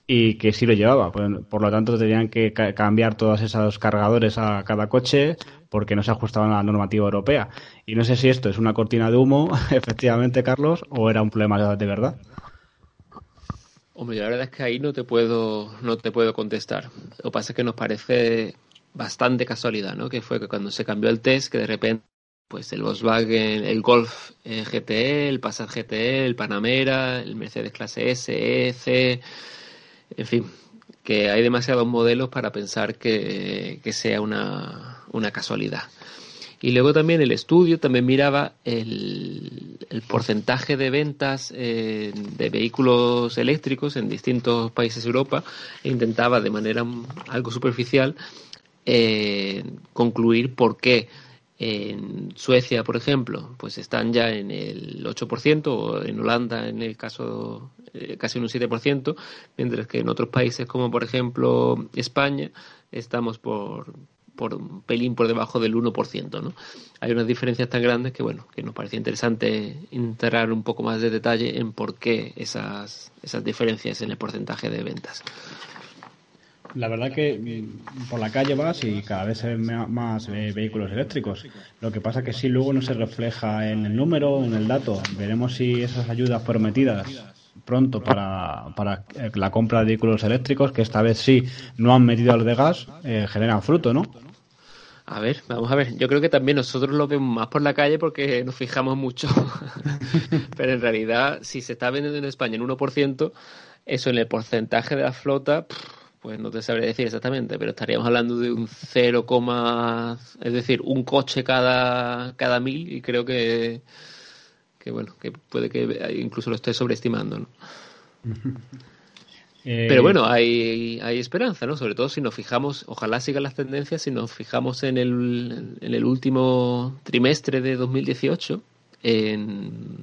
Speaker 1: y que sí lo llevaba. Por, lo tanto, tenían que cambiar todos esos cargadores a cada coche porque no se ajustaban a la normativa europea. Y no sé si esto es una cortina de humo, efectivamente, Carlos, o era un problema de verdad.
Speaker 3: Hombre, la verdad es que ahí no te puedo, no te puedo contestar. Lo que pasa es que nos parece bastante casualidad, ¿no? Que fue que cuando se cambió el test, que de repente pues el Volkswagen, el Golf eh, GTE, el Passat GTE, el Panamera, el Mercedes clase S, E, C, en fin, que hay demasiados modelos para pensar que, sea una, casualidad. Y luego también el estudio también miraba el, porcentaje de ventas eh, de vehículos eléctricos en distintos países de Europa e intentaba de manera algo superficial eh, concluir por qué en Suecia, por ejemplo, pues están ya en el 8%, o en Holanda, en el caso, eh, casi un 7%, mientras que en otros países, como por ejemplo España, estamos por, por un pelín por debajo del 1%. ¿no? Hay unas diferencias tan grandes que, bueno, que nos parecía interesante entrar un poco más de detalle en por qué esas, esas diferencias en el porcentaje de ventas.
Speaker 1: La verdad que mm, por la calle vas y cada vez se ven más eh, vehículos eléctricos. Lo que pasa que si luego no se refleja en el número, en el dato. Veremos si esas ayudas prometidas pronto para, para eh, la compra de vehículos eléctricos, que esta vez sí no han metido al de gas, eh, generan fruto, ¿no?
Speaker 3: A ver, vamos a ver. Yo creo que también nosotros lo vemos más por la calle porque nos fijamos mucho. Pero en realidad, si se está vendiendo en España en 1%, eso en el porcentaje de la flota pues no te sabré decir exactamente, pero estaríamos hablando de un 0, es decir, un coche cada, cada mil y creo que, que bueno, que puede que incluso lo esté sobreestimando, ¿no? Eh, Pero bueno, hay, hay esperanza, ¿no? Sobre todo si nos fijamos, ojalá sigan las tendencias, si nos fijamos en el, en el último trimestre de 2018, en,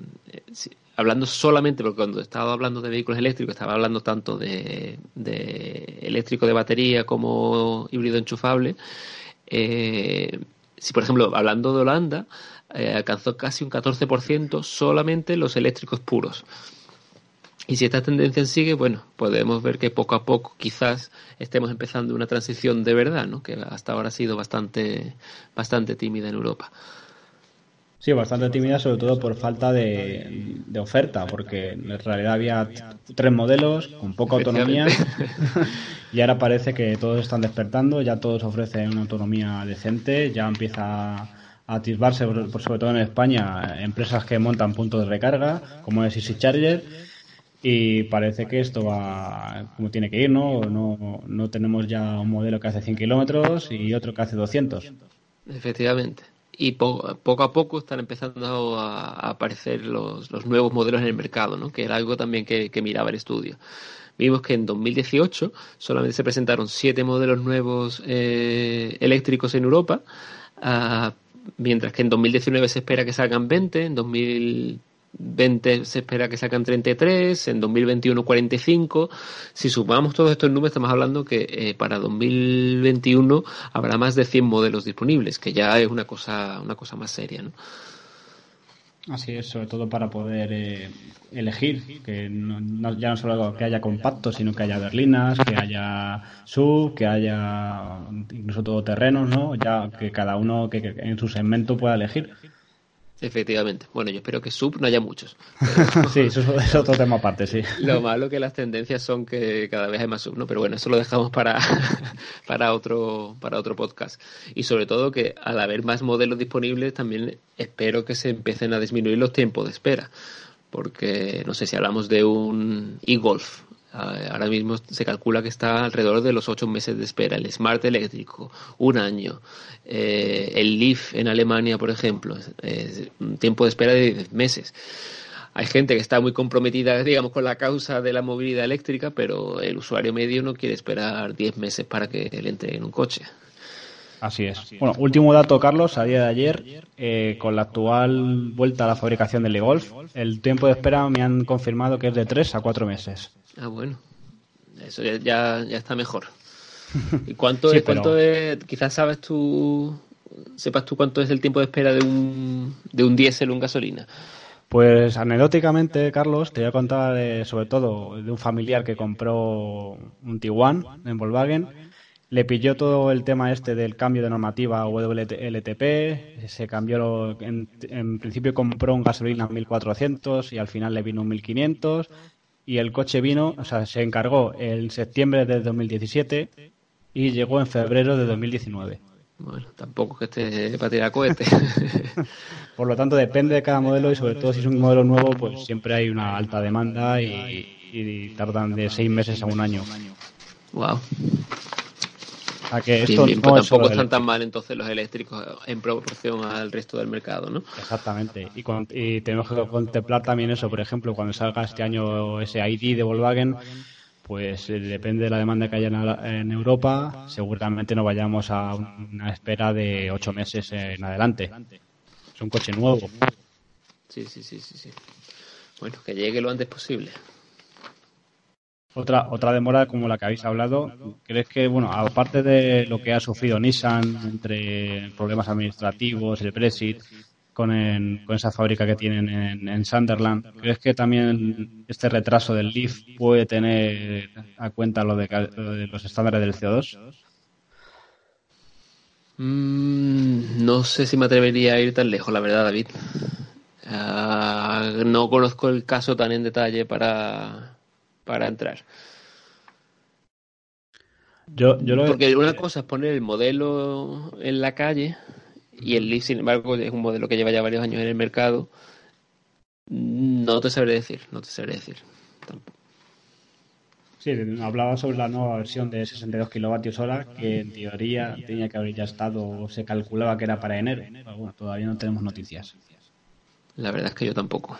Speaker 3: hablando solamente, porque cuando estaba hablando de vehículos eléctricos, estaba hablando tanto de, eléctrico de batería como híbrido enchufable. Eh, si, por ejemplo, hablando de Holanda, eh, alcanzó casi un 14% solamente los eléctricos puros. Y si esta tendencia sigue, bueno, podemos ver que poco a poco quizás estemos empezando una transición de verdad, ¿no? que hasta ahora ha sido bastante, bastante tímida en Europa.
Speaker 1: Sí, bastante tímida, sobre todo por falta de, oferta, porque en realidad había tres modelos con poca autonomía y ahora parece que todos están despertando, ya todos ofrecen una autonomía decente, ya empieza a atisbarse, sobre todo en España, empresas que montan puntos de recarga, como es Easy Charger, y parece que esto va como tiene que ir, ¿no? No, no tenemos ya un modelo que hace 100 kilómetros y otro que hace 200.
Speaker 3: Efectivamente y poco a poco están empezando a, aparecer los, nuevos modelos en el mercado, ¿no? que era algo también que, miraba el estudio. Vimos que en 2018 solamente se presentaron siete modelos nuevos eh, eléctricos en Europa, ah, mientras que en 2019 se espera que salgan 20, en 2000 20 se espera que sacan 33, en 2021 45. Si sumamos todos estos números, estamos hablando que eh, para 2021 habrá más de 100 modelos disponibles, que ya es una cosa, una cosa más seria. ¿no?
Speaker 1: Así es, sobre todo para poder eh, elegir, que no, ya no solo que haya compactos, sino que haya berlinas, que haya sub, que haya incluso todoterrenos, ¿no? Ya que cada uno que en su segmento pueda elegir.
Speaker 3: Efectivamente. Bueno, yo espero que sub no haya muchos.
Speaker 1: sí, eso es otro tema aparte, sí.
Speaker 3: Lo malo que las tendencias son que cada vez hay más sub, ¿no? Pero bueno, eso lo dejamos para, para, otro, para otro podcast. Y sobre todo que al haber más modelos disponibles, también espero que se empiecen a disminuir los tiempos de espera. Porque, no sé, si hablamos de un e-golf, Ahora mismo se calcula que está alrededor de los ocho meses de espera. El Smart eléctrico, un año. Eh, el Leaf en Alemania, por ejemplo, es un tiempo de espera de diez meses. Hay gente que está muy comprometida, digamos, con la causa de la movilidad eléctrica, pero el usuario medio no quiere esperar diez meses para que le entre en un coche.
Speaker 1: Así es. Bueno, último dato, Carlos, a día de ayer, eh, con la actual vuelta a la fabricación del e-Golf, el tiempo de espera me han confirmado que es de tres a cuatro meses.
Speaker 3: Ah, bueno. Eso ya, ya, está mejor. ¿Y cuánto es, cuánto es, quizás sabes tú, sepas tú cuánto es el tiempo de espera de un, de un diésel o un gasolina?
Speaker 1: Pues anecdóticamente, Carlos, te voy a contar sobre todo de un familiar que compró un Tiguan en Volkswagen. Le pilló todo el tema este del cambio de normativa WLTP, se cambió, en, en principio compró un gasolina 1400 y al final le vino un 1500 y el coche vino, o sea, se encargó en septiembre de 2017 y llegó en febrero de 2019.
Speaker 3: Bueno, tampoco que esté para tirar cohetes.
Speaker 1: Por lo tanto, depende de cada modelo y sobre todo si es un modelo nuevo, pues siempre hay una alta demanda y, y tardan de seis meses a un año.
Speaker 3: Wow
Speaker 1: que esto
Speaker 3: pues tampoco están tan mal entonces los eléctricos en proporción al resto del mercado, ¿no?
Speaker 1: Exactamente. Y, tenemos que contemplar también eso, por ejemplo, cuando salga este año ese ID de Volkswagen, pues eh, depende de la demanda que haya en, Europa, seguramente no vayamos a una espera de ocho meses en adelante. Es un coche nuevo.
Speaker 3: Sí, sí, sí, sí, sí. Bueno, que llegue lo antes posible.
Speaker 1: Otra, otra demora como la que habéis hablado, ¿crees que, bueno, aparte de lo que ha sufrido Nissan entre problemas administrativos, el Brexit, con, esa fábrica que tienen en, Sunderland, ¿crees que también este retraso del Leaf puede tener a cuenta lo de, los estándares del CO2?
Speaker 3: Mm, no sé si me atrevería a ir tan lejos, la verdad, David. Ah, no conozco el caso tan en detalle para, para entrar.
Speaker 1: Yo, yo
Speaker 3: Porque una cosa es poner el modelo en la calle y el Leaf, sin embargo, es un modelo que lleva ya varios años en el mercado. No te sabré decir, no te sabré decir.
Speaker 1: Sí, hablaba sobre la nueva versión de 62 kilovatios hora que en teoría tenía que haber ya estado, o se calculaba que era para enero. Pero bueno, todavía no tenemos noticias.
Speaker 3: La verdad es que yo tampoco.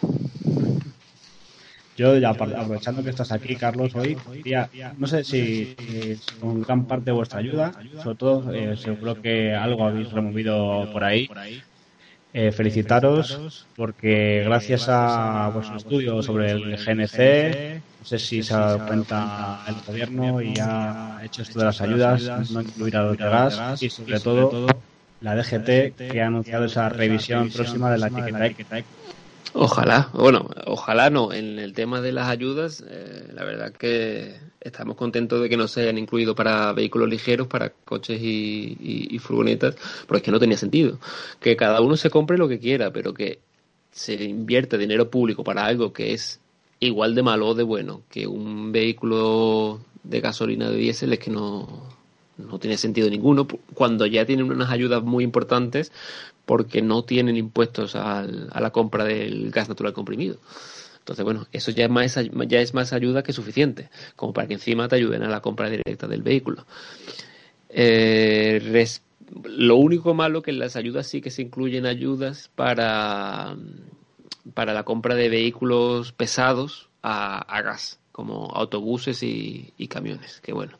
Speaker 1: Yo ya aprovechando que estás aquí, Carlos, hoy, no sé si, con gran parte de vuestra ayuda, sobre todo eh, seguro que algo habéis removido por ahí. Eh, felicitaros porque gracias a vuestro estudio sobre el GNC, no sé si se dado cuenta el gobierno y ha hecho esto de las ayudas, no incluir a los de gas y sobre todo la DGT que ha anunciado esa revisión próxima de la etiqueta
Speaker 3: Ojalá, bueno, ojalá no. En el tema de las ayudas, eh, la verdad que estamos contentos de que no se hayan incluido para vehículos ligeros, para coches y, furgonetas, porque es que no tenía sentido. Que cada uno se compre lo que quiera, pero que se invierte dinero público para algo que es igual de malo o de bueno que un vehículo de gasolina de diésel es que no, no tiene sentido ninguno cuando ya tienen unas ayudas muy importantes porque no tienen impuestos a la compra del gas natural comprimido. Entonces, bueno, eso ya es, más, ayuda que suficiente, como para que encima te ayuden a la compra directa del vehículo. Eh, lo único malo que en las ayudas sí que se incluyen ayudas para, para la compra de vehículos pesados a, gas, como autobuses y, y camiones, que bueno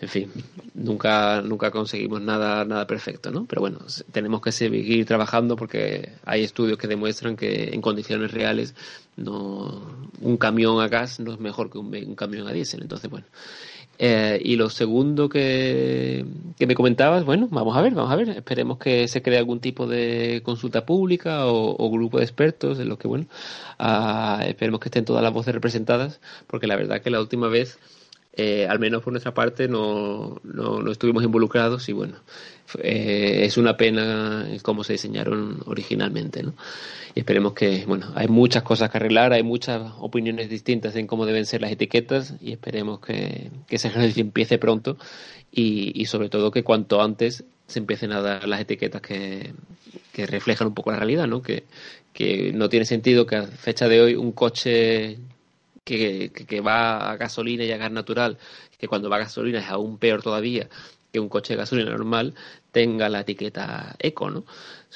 Speaker 3: en fin, nunca, nunca conseguimos nada, nada perfecto, ¿no? Pero bueno, tenemos que seguir trabajando porque hay estudios que demuestran que en condiciones reales no, un camión a gas no es mejor que un, camión a diésel. Entonces, bueno. Eh, y lo segundo que, que me comentabas, bueno, vamos a ver, vamos a ver. Esperemos que se cree algún tipo de consulta pública o, grupo de expertos en los que, bueno, ah, esperemos que estén todas las voces representadas, porque la verdad que la última vez eh, al menos por nuestra parte no, no, estuvimos involucrados y bueno, eh, es una pena cómo se diseñaron originalmente, ¿no? Y esperemos que, bueno, hay muchas cosas que arreglar, hay muchas opiniones distintas en cómo deben ser las etiquetas y esperemos que, que ese ejercicio empiece pronto y, y sobre todo que cuanto antes se empiecen a dar las etiquetas que, que reflejan un poco la realidad, ¿no? Que, que no tiene sentido que a fecha de hoy un coche que, que, va a gasolina y a gas natural, que cuando va a gasolina es aún peor todavía que un coche de gasolina normal, tenga la etiqueta eco, ¿no?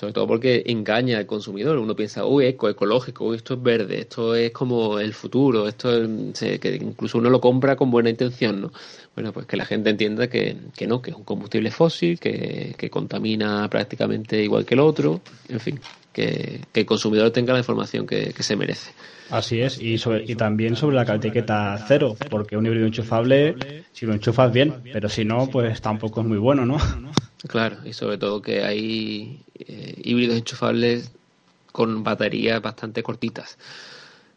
Speaker 3: Sobre todo porque engaña al consumidor. Uno piensa, uy, eco, ecológico, uy, esto es verde, esto es como el futuro, esto es, que incluso uno lo compra con buena intención, ¿no? Bueno, pues que la gente entienda que, que no, que es un combustible fósil, que, que contamina prácticamente igual que el otro, en fin, que, que el consumidor tenga la información que, se merece.
Speaker 1: Así es, y, sobre, y también sobre la etiqueta cero, porque un híbrido enchufable, si lo enchufas bien, pero si no, pues tampoco es muy bueno, ¿no?
Speaker 3: Claro, y sobre todo que hay eh, híbridos enchufables con baterías bastante cortitas.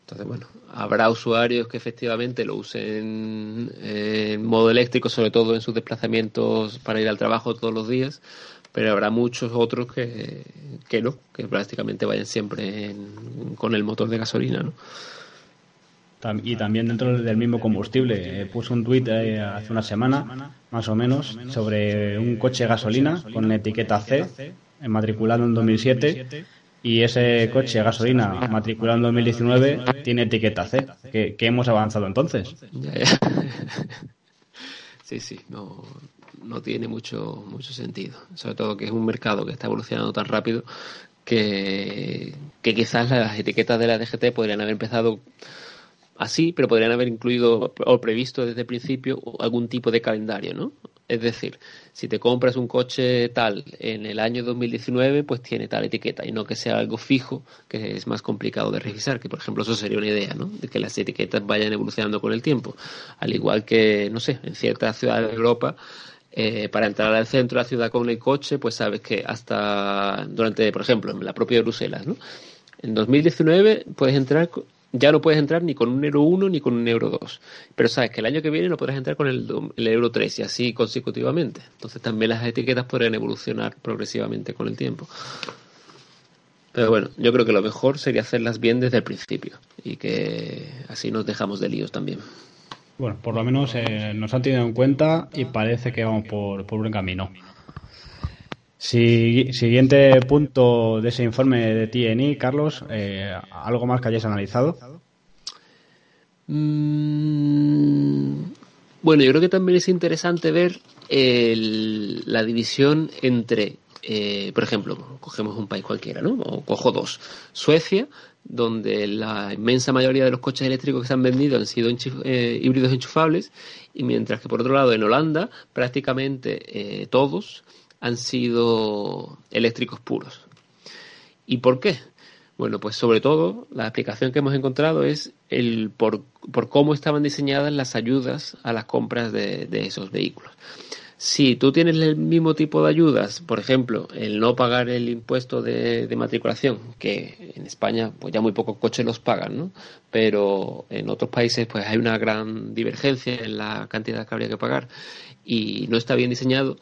Speaker 3: Entonces, bueno, habrá usuarios que efectivamente lo usen en modo eléctrico, sobre todo en sus desplazamientos para ir al trabajo todos los días, pero habrá muchos otros que, que no, que prácticamente vayan siempre con el motor de gasolina, ¿no?
Speaker 1: Y también dentro del mismo combustible. Eh, puse un tuit eh, hace una semana, más o menos, sobre un coche gasolina con etiqueta C, matriculado en 2007, y ese coche gasolina matriculado en 2019 tiene etiqueta C. ¿Qué, hemos avanzado entonces?
Speaker 3: Sí, sí, no, no tiene mucho, mucho sentido. Sobre todo que es un mercado que está evolucionando tan rápido que, que quizás las etiquetas de la DGT podrían haber empezado así, pero podrían haber incluido o previsto desde el principio algún tipo de calendario, ¿no? Es decir, si te compras un coche tal en el año 2019, pues tiene tal etiqueta y no que sea algo fijo, que es más complicado de revisar, que por ejemplo eso sería una idea, ¿no? De que las etiquetas vayan evolucionando con el tiempo. Al igual que, no sé, en ciertas ciudades de Europa eh, para entrar al centro de la ciudad con el coche, pues sabes que hasta durante, por ejemplo, en la propia Bruselas, ¿no? En 2019 puedes entrar, ya no puedes entrar ni con un euro 1 ni con un euro 2. Pero sabes que el año que viene no podrás entrar con el, el euro 3 y así consecutivamente. Entonces también las etiquetas podrían evolucionar progresivamente con el tiempo. Pero bueno, yo creo que lo mejor sería hacerlas bien desde el principio y que así nos dejamos de líos también.
Speaker 1: Bueno, por lo menos eh, nos han tenido en cuenta y parece que vamos por, por buen camino. Siguiente punto de ese informe de TNI, Carlos, eh, ¿algo más que hayáis analizado?
Speaker 3: Mm, bueno, yo creo que también es interesante ver la división entre eh, por ejemplo, cogemos un país cualquiera, ¿no? O cojo dos. Suecia, donde la inmensa mayoría de los coches eléctricos que se han vendido han sido eh, híbridos enchufables, y mientras que por otro lado en Holanda prácticamente eh, todos han sido eléctricos puros. ¿Y por qué? Bueno, pues sobre todo la explicación que hemos encontrado es el por, cómo estaban diseñadas las ayudas a las compras de esos vehículos. Si tú tienes el mismo tipo de ayudas, por ejemplo, el no pagar el impuesto de, matriculación, que en España pues ya muy pocos coches los pagan, ¿no? Pero en otros países pues hay una gran divergencia en la cantidad que habría que pagar y no está bien diseñado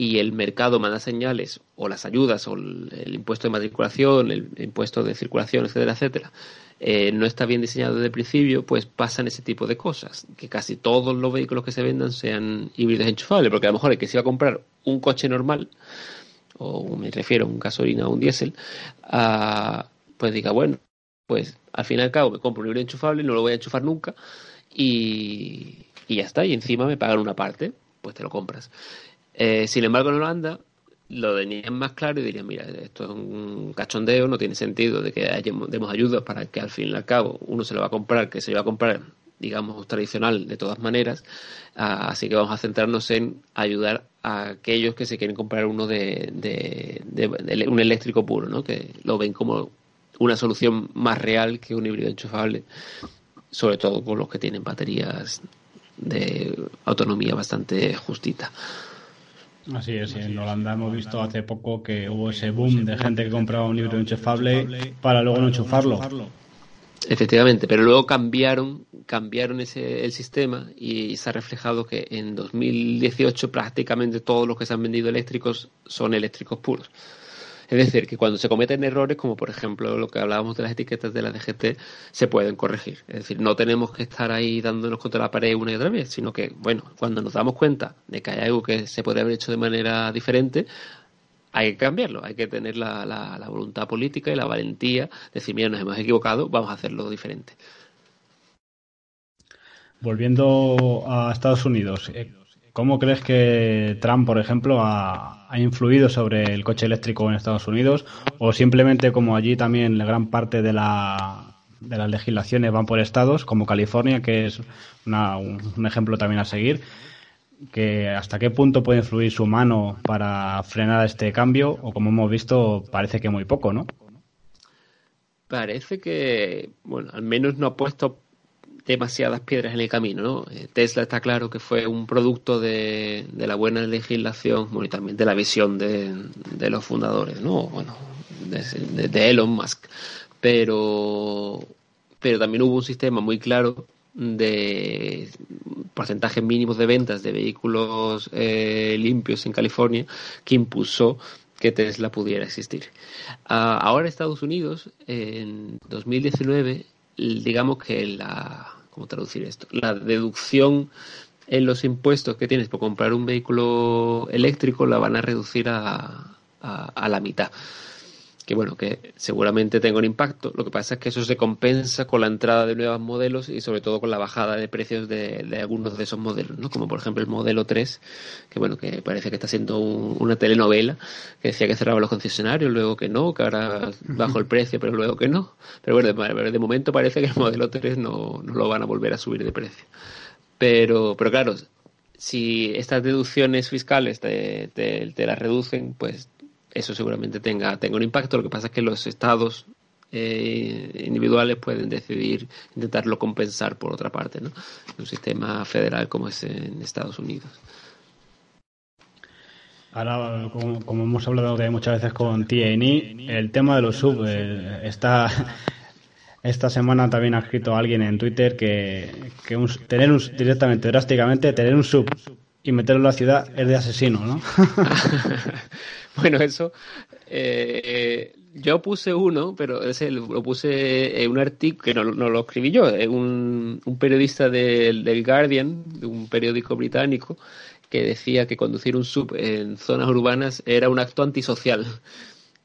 Speaker 3: y el mercado manda señales o las ayudas o el impuesto de matriculación, el impuesto de circulación, etcétera, etcétera, eh, no está bien diseñado desde el principio, pues pasan ese tipo de cosas. Que casi todos los vehículos que se vendan sean híbridos enchufables, porque a lo mejor el que se iba a comprar un coche normal, o me refiero a un gasolina o un diésel, pues diga, bueno, pues al fin y al cabo me compro un híbrido enchufable, no lo voy a enchufar nunca, y, ya está, y encima me pagan una parte, pues te lo compras. Eh, sin embargo, en Holanda lo tenían más claro y dirían, mira, esto es un cachondeo, no tiene sentido de que demos ayuda para que al fin y al cabo uno se lo va a comprar, que se lo va a comprar, digamos, tradicional de todas maneras, ah, así que vamos a centrarnos en ayudar a aquellos que se quieren comprar uno de, de, un eléctrico puro, ¿no? que lo ven como una solución más real que un híbrido enchufable, sobre todo con los que tienen baterías de autonomía bastante justita.
Speaker 1: Así es, en Holanda hemos visto hace poco que hubo ese boom de gente que compraba un libro enchufable para luego no enchufarlo.
Speaker 3: Efectivamente, pero luego cambiaron, cambiaron ese, el sistema y se ha reflejado que en 2018 prácticamente todos los que se han vendido eléctricos son eléctricos puros. Es decir, que cuando se cometen errores, como por ejemplo lo que hablábamos de las etiquetas de la DGT, se pueden corregir. Es decir, no tenemos que estar ahí dándonos contra la pared una y otra vez, sino que, bueno, cuando nos damos cuenta de que hay algo que se puede haber hecho de manera diferente, hay que cambiarlo, hay que tener la, la, voluntad política y la valentía de decir, mira, nos hemos equivocado, vamos a hacerlo diferente.
Speaker 1: Volviendo a Estados Unidos, eh, ¿Cómo crees que Trump, por ejemplo, ha, influido sobre el coche eléctrico en Estados Unidos? ¿O simplemente como allí también la gran parte de, la, de las legislaciones van por estados, como California, que es un, ejemplo también a seguir? que hasta qué punto puede influir su mano para frenar este cambio o como hemos visto parece que muy poco, ¿no?
Speaker 3: Parece que, bueno, al menos no ha puesto demasiadas piedras en el camino. ¿no? Eh, Tesla está claro que fue un producto de, la buena legislación y también de la visión de, los fundadores, ¿no? bueno, de, Elon Musk. Pero, pero también hubo un sistema muy claro de porcentajes mínimos de ventas de vehículos eh, limpios en California que impulsó que Tesla pudiera existir. Ah, ahora Estados Unidos, en 2019, digamos que la, ¿cómo traducir esto? La deducción en los impuestos que tienes por comprar un vehículo eléctrico la van a reducir a, a la mitad que bueno, que seguramente tenga un impacto. Lo que pasa es que eso se compensa con la entrada de nuevos modelos y sobre todo con la bajada de precios de, algunos de esos modelos, ¿no? Como por ejemplo el modelo 3, que bueno, que parece que está siendo una telenovela, que decía que cerraba los concesionarios, luego que no, que ahora bajó el precio, pero luego que no. Pero bueno, de, momento parece que el modelo 3 no, no lo van a volver a subir de precio. Pero, pero claro, si estas deducciones fiscales te, te, te las reducen, pues eso seguramente tenga, tenga un impacto. Lo que pasa es que los estados eh, individuales pueden decidir intentarlo compensar por otra parte, ¿no? Un sistema federal como es en Estados Unidos.
Speaker 1: Ahora, como, hemos hablado muchas veces con TNI, el tema de los sub eh, está. Esta semana también ha escrito alguien en Twitter que, que tener un, directamente, drásticamente, tener un sub y meterlo en la ciudad es de asesino, ¿no?
Speaker 3: bueno, eso. Eh, yo puse uno, pero ese lo puse en un artículo que no, lo escribí yo, un, un periodista del, del Guardian, de un periódico británico, que decía que conducir un sub en zonas urbanas era un acto antisocial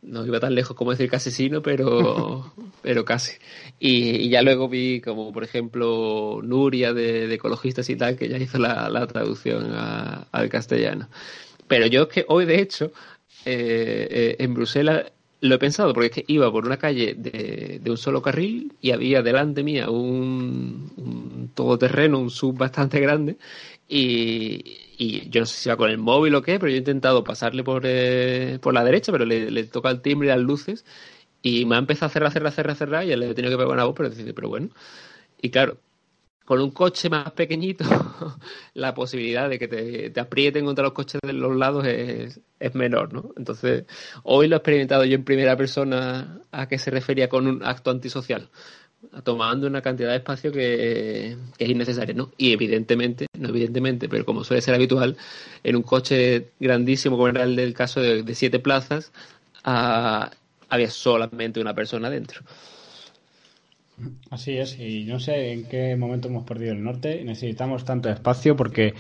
Speaker 3: no iba tan lejos como decir que asesino, pero, pero casi. Y, ya luego vi como, por ejemplo, Nuria de, Ecologistas y tal, que ya hizo la, traducción al castellano. Pero yo es que hoy, de hecho, en Bruselas lo he pensado porque es que iba por una calle de, un solo carril y había delante mía un, todoterreno, un sub bastante grande y, yo no sé si iba con el móvil o qué, pero yo he intentado pasarle por, eh, por la derecha, pero le, toca el timbre y las luces y me ha empezado a cerrar, cerrar, cerrar, cerrar y le he tenido que pegar una voz, pero, pero bueno. Y claro, con un coche más pequeñito, la posibilidad de que te, aprieten contra los coches de los lados es, menor, ¿no? Entonces, hoy lo he experimentado yo en primera persona a qué se refería con un acto antisocial, tomando una cantidad de espacio que, es innecesaria, ¿no? Y evidentemente, no evidentemente, pero como suele ser habitual, en un coche grandísimo, como era el del caso de, siete plazas, ah, había solamente una persona dentro.
Speaker 1: Así es, y no sé en qué momento hemos perdido el norte. Necesitamos tanto espacio porque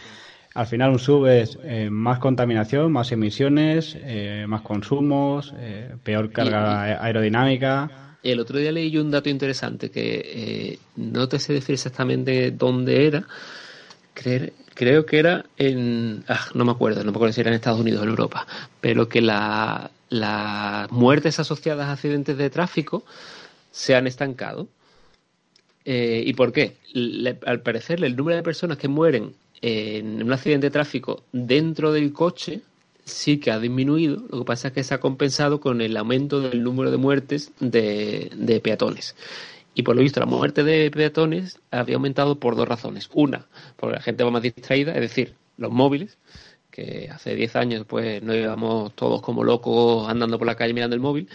Speaker 1: al final un sub es eh, más contaminación, más emisiones, eh, más consumos, eh, peor carga aerodinámica.
Speaker 3: El otro día leí un dato interesante que no te sé decir exactamente dónde era. creo que era en. Ah, no me acuerdo, no me acuerdo si era en Estados Unidos o en Europa. Pero que las muertes asociadas a accidentes de tráfico se han estancado. Eh, ¿Y por qué? al parecer, el número de personas que mueren en un accidente de tráfico dentro del coche sí que ha disminuido. Lo que pasa es que se ha compensado con el aumento del número de muertes de, peatones. Y por lo visto, la muerte de peatones había aumentado por dos razones. Una, porque la gente va más distraída, es decir, los móviles, que hace 10 años pues no íbamos todos como locos andando por la calle mirando el móvil.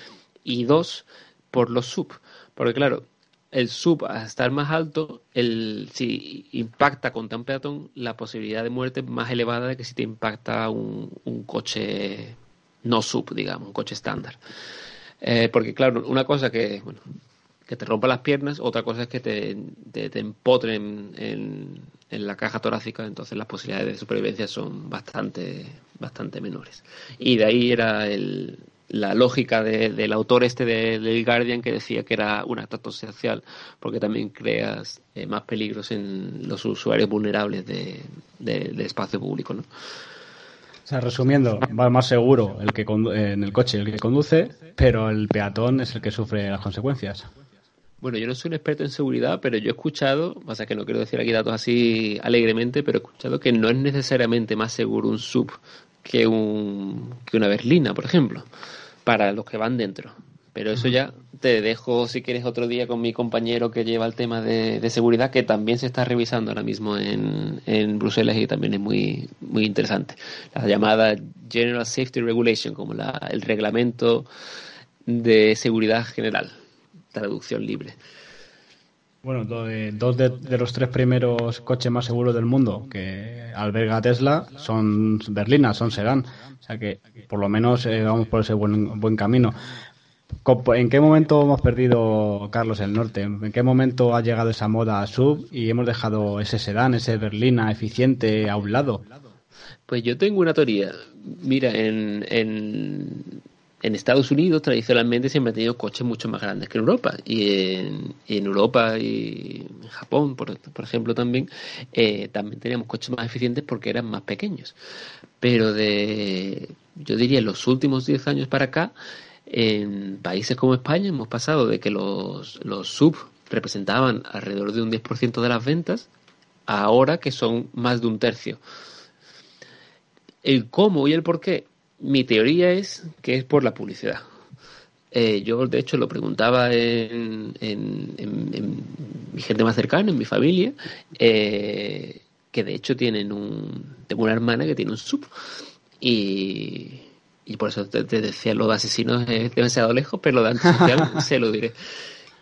Speaker 3: Y dos, por los sub. Porque claro, el sub a estar más alto, el, si impacta contra un peatón, la posibilidad de muerte es más elevada de que si te impacta un, coche no sub, digamos, un coche estándar. Eh, porque claro, una cosa que, bueno, que te rompa las piernas, otra cosa es que te, te, empotren en, en, la caja torácica, entonces las posibilidades de supervivencia son bastante, bastante menores. Y de ahí era el, la lógica del autor este del Guardian que decía que era un acto social porque también creas eh, más peligros en los usuarios vulnerables de, del espacio público, ¿no?
Speaker 1: O sea, resumiendo, va más seguro el que en el coche el que conduce, pero el peatón es el que sufre las consecuencias.
Speaker 3: Bueno, yo no soy un experto en seguridad, pero yo he escuchado, pasa que no quiero decir aquí datos así alegremente, pero he escuchado que no es necesariamente más seguro un sub que, un, que una berlina, por ejemplo para los que van dentro. Pero eso ya te dejo, si quieres, otro día con mi compañero que lleva el tema de, seguridad, que también se está revisando ahora mismo en, en, Bruselas y también es muy, muy interesante. La llamada General Safety Regulation, como la, el reglamento de seguridad general, traducción libre.
Speaker 1: Bueno, dos de, los tres primeros coches más seguros del mundo que alberga Tesla son berlinas, son sedán. O sea que por lo menos eh, vamos por ese buen, buen camino. ¿En qué momento hemos perdido, Carlos, el norte? ¿En qué momento ha llegado esa moda sub y hemos dejado ese sedán, ese berlina eficiente a un lado?
Speaker 3: Pues yo tengo una teoría. Mira, en, en Estados Unidos tradicionalmente siempre han tenido coches mucho más grandes que en Europa. Y en, Europa y en Japón, por, ejemplo, también, eh, también teníamos coches más eficientes porque eran más pequeños. Pero de, yo diría, en los últimos 10 años para acá, en países como España hemos pasado de que los, los sub representaban alrededor de un 10% de las ventas, ahora que son más de un tercio. El cómo y el por qué mi teoría es que es por la publicidad. Eh, yo, de hecho, lo preguntaba en, mi gente más cercana, en mi familia, eh, que de hecho tienen un. Tengo una hermana que tiene un sub. Y, y por eso te, decía lo de asesinos es demasiado lejos, pero lo de antisocial se lo diré.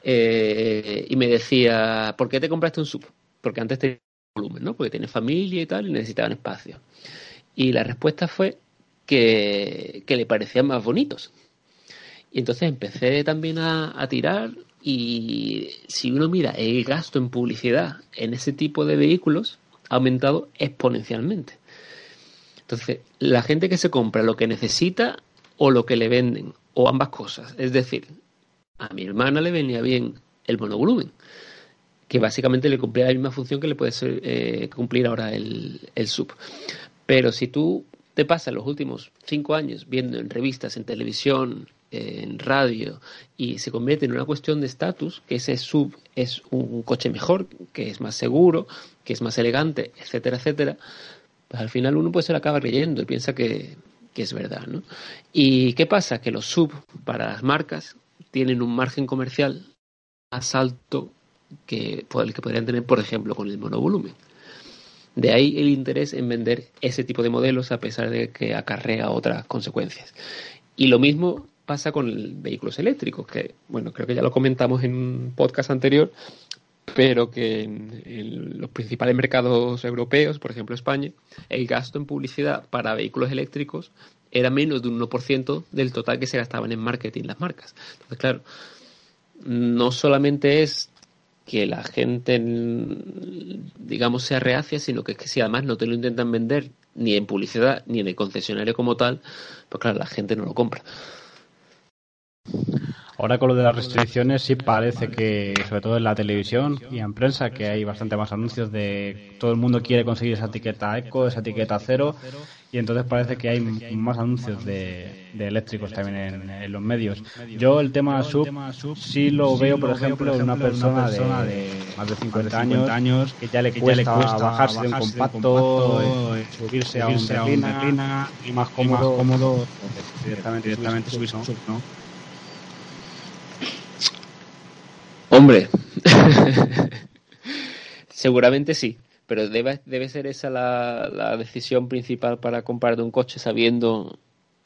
Speaker 3: Eh, y me decía, ¿por qué te compraste un sub? Porque antes tenía volumen, ¿no? Porque tiene familia y tal, y necesitaban espacio. Y la respuesta fue que, le parecían más bonitos. Y entonces empecé también a, tirar y si uno mira el gasto en publicidad en ese tipo de vehículos ha aumentado exponencialmente. Entonces, la gente que se compra lo que necesita o lo que le venden, o ambas cosas. Es decir, a mi hermana le venía bien el monovolumen, que básicamente le cumplía la misma función que le puede ser, eh, cumplir ahora el, el sub. Pero si tú te pasa los últimos cinco años viendo en revistas, en televisión, en radio y se convierte en una cuestión de estatus, que ese sub es un coche mejor, que es más seguro, que es más elegante, etcétera, etcétera, pues al final uno pues se lo acaba creyendo y piensa que, que es verdad, ¿no? ¿Y qué pasa? Que los sub para las marcas tienen un margen comercial más alto que el que podrían tener, por ejemplo, con el monovolumen. De ahí el interés en vender ese tipo de modelos a pesar de que acarrea otras consecuencias. Y lo mismo pasa con vehículos eléctricos, que bueno, creo que ya lo comentamos en un podcast anterior, pero que en, los principales mercados europeos, por ejemplo España, el gasto en publicidad para vehículos eléctricos era menos de un 1% del total que se gastaban en marketing las marcas. Entonces, claro, no solamente es que la gente, digamos, sea reacia, sino que, es que si además no te lo intentan vender ni en publicidad ni en el concesionario como tal, pues claro, la gente no lo compra.
Speaker 1: Ahora con lo de las restricciones sí parece que, sobre todo en la televisión y en prensa, que hay bastante más anuncios de todo el mundo quiere conseguir esa etiqueta eco, esa etiqueta cero, y entonces parece que hay más anuncios de, eléctricos también en, los medios. Yo el tema sub sí lo veo, por ejemplo, en una persona de, más de 50 años, que ya le cuesta, bajarse de un compacto, subirse a un berlina, y más cómodo, directamente, directamente subirse a un sub, ¿no?
Speaker 3: Hombre, seguramente sí, pero debe, debe ser esa la, decisión principal para comprarte un coche sabiendo,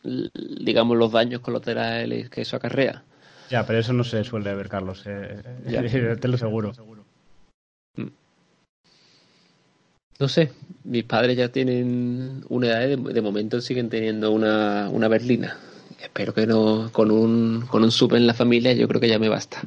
Speaker 3: digamos, los daños colaterales que eso acarrea.
Speaker 1: Ya, pero eso no se suele ver, Carlos. Eh, te lo seguro. Mm.
Speaker 3: No sé, mis padres ya tienen una edad, de, de momento siguen teniendo una, una berlina. Espero que no, con un, con un sub en la familia, yo creo que ya me basta.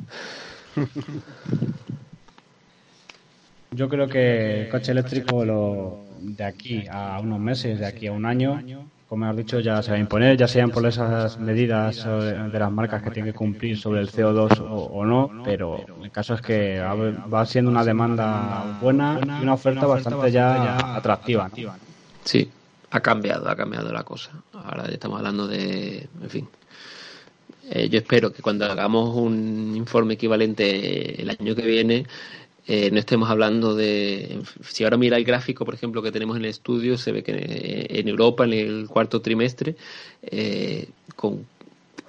Speaker 1: Yo creo que el coche eléctrico lo, de aquí a unos meses, de aquí a un año, como has dicho, ya se va a imponer, ya sean por esas medidas de las marcas que tienen que cumplir sobre el CO2 o, no, pero el caso es que va siendo una demanda buena y una oferta bastante ya atractiva.
Speaker 3: Sí, ha cambiado, ha cambiado la cosa. Ahora estamos hablando de, en fin, eh, yo espero que cuando hagamos un informe equivalente el año que viene, eh, no estemos hablando de. Si ahora mira el gráfico, por ejemplo, que tenemos en el estudio, se ve que en Europa, en el cuarto trimestre, eh, con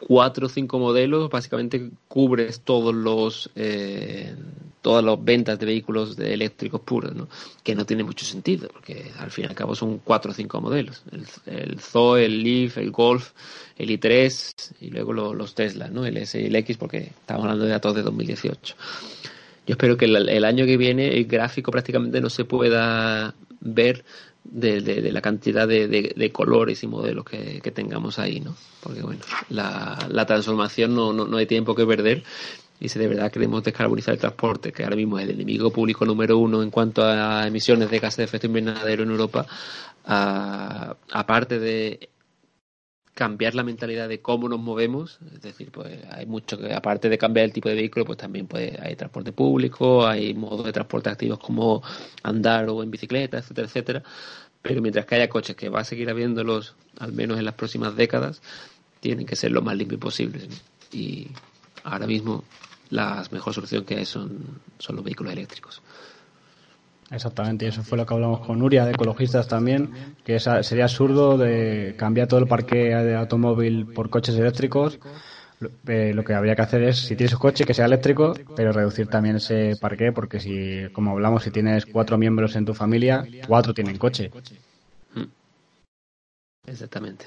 Speaker 3: cuatro o cinco modelos, básicamente cubres todos los eh, todas las ventas de vehículos de eléctricos puros, ¿no? que no tiene mucho sentido, porque al fin y al cabo son cuatro o cinco modelos, el, el Zoe, el Leaf, el Golf, el i3 y luego los, Tesla, ¿no? el S y el X, porque estamos hablando de datos de 2018. Yo espero que el, año que viene el gráfico prácticamente no se pueda ver de, la cantidad de, colores y modelos que, tengamos ahí, ¿no? Porque, bueno, la, transformación no, no, hay tiempo que perder y si de verdad queremos descarbonizar el transporte, que ahora mismo es el enemigo público número uno en cuanto a emisiones de gases de efecto invernadero en Europa, aparte de cambiar la mentalidad de cómo nos movemos, es decir, pues hay mucho que aparte de cambiar el tipo de vehículo, pues también pues hay transporte público, hay modos de transporte activos como andar o en bicicleta, etcétera, etcétera. Pero mientras que haya coches que va a seguir habiéndolos, al menos en las próximas décadas, tienen que ser lo más limpios posibles. Y ahora mismo la mejor solución que hay son, son los vehículos eléctricos.
Speaker 1: Exactamente, y eso fue lo que hablamos con Nuria de ecologistas también, que sería absurdo de cambiar todo el parque de automóvil por coches eléctricos. Eh, lo que habría que hacer es, si tienes un coche, que sea eléctrico, pero reducir también ese parque, porque si, como hablamos, si tienes cuatro miembros en tu familia, cuatro tienen coche.
Speaker 3: Exactamente.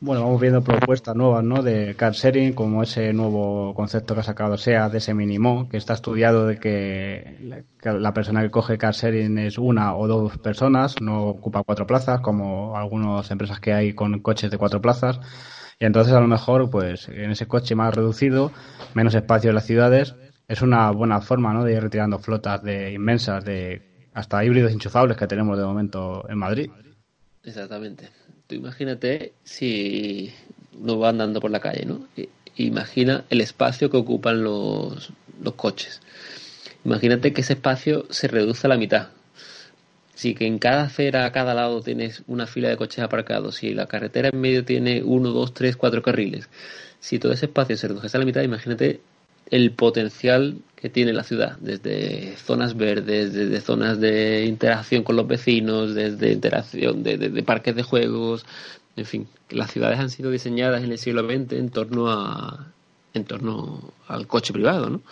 Speaker 1: Bueno, vamos viendo propuestas nuevas, ¿no? De car sharing, como ese nuevo concepto que ha sacado SEA de ese mínimo, que está estudiado de que la persona que coge car sharing es una o dos personas, no ocupa cuatro plazas, como algunas empresas que hay con coches de cuatro plazas. Y entonces a lo mejor, pues, en ese coche más reducido, menos espacio en las ciudades, es una buena forma, ¿no? De ir retirando flotas de inmensas, de hasta híbridos enchufables que tenemos de momento en Madrid.
Speaker 3: Exactamente imagínate si uno va andando por la calle, ¿no? Imagina el espacio que ocupan los, los coches. Imagínate que ese espacio se reduce a la mitad. si que en cada acera a cada lado tienes una fila de coches aparcados, si la carretera en medio tiene uno, dos, tres, cuatro carriles, si todo ese espacio se redujese a la mitad, imagínate el potencial que tiene la ciudad, desde zonas verdes, desde zonas de interacción con los vecinos, desde interacción de, de parques de juegos, en fin, las ciudades han sido diseñadas en el siglo XX en torno a en torno al coche privado, ¿no?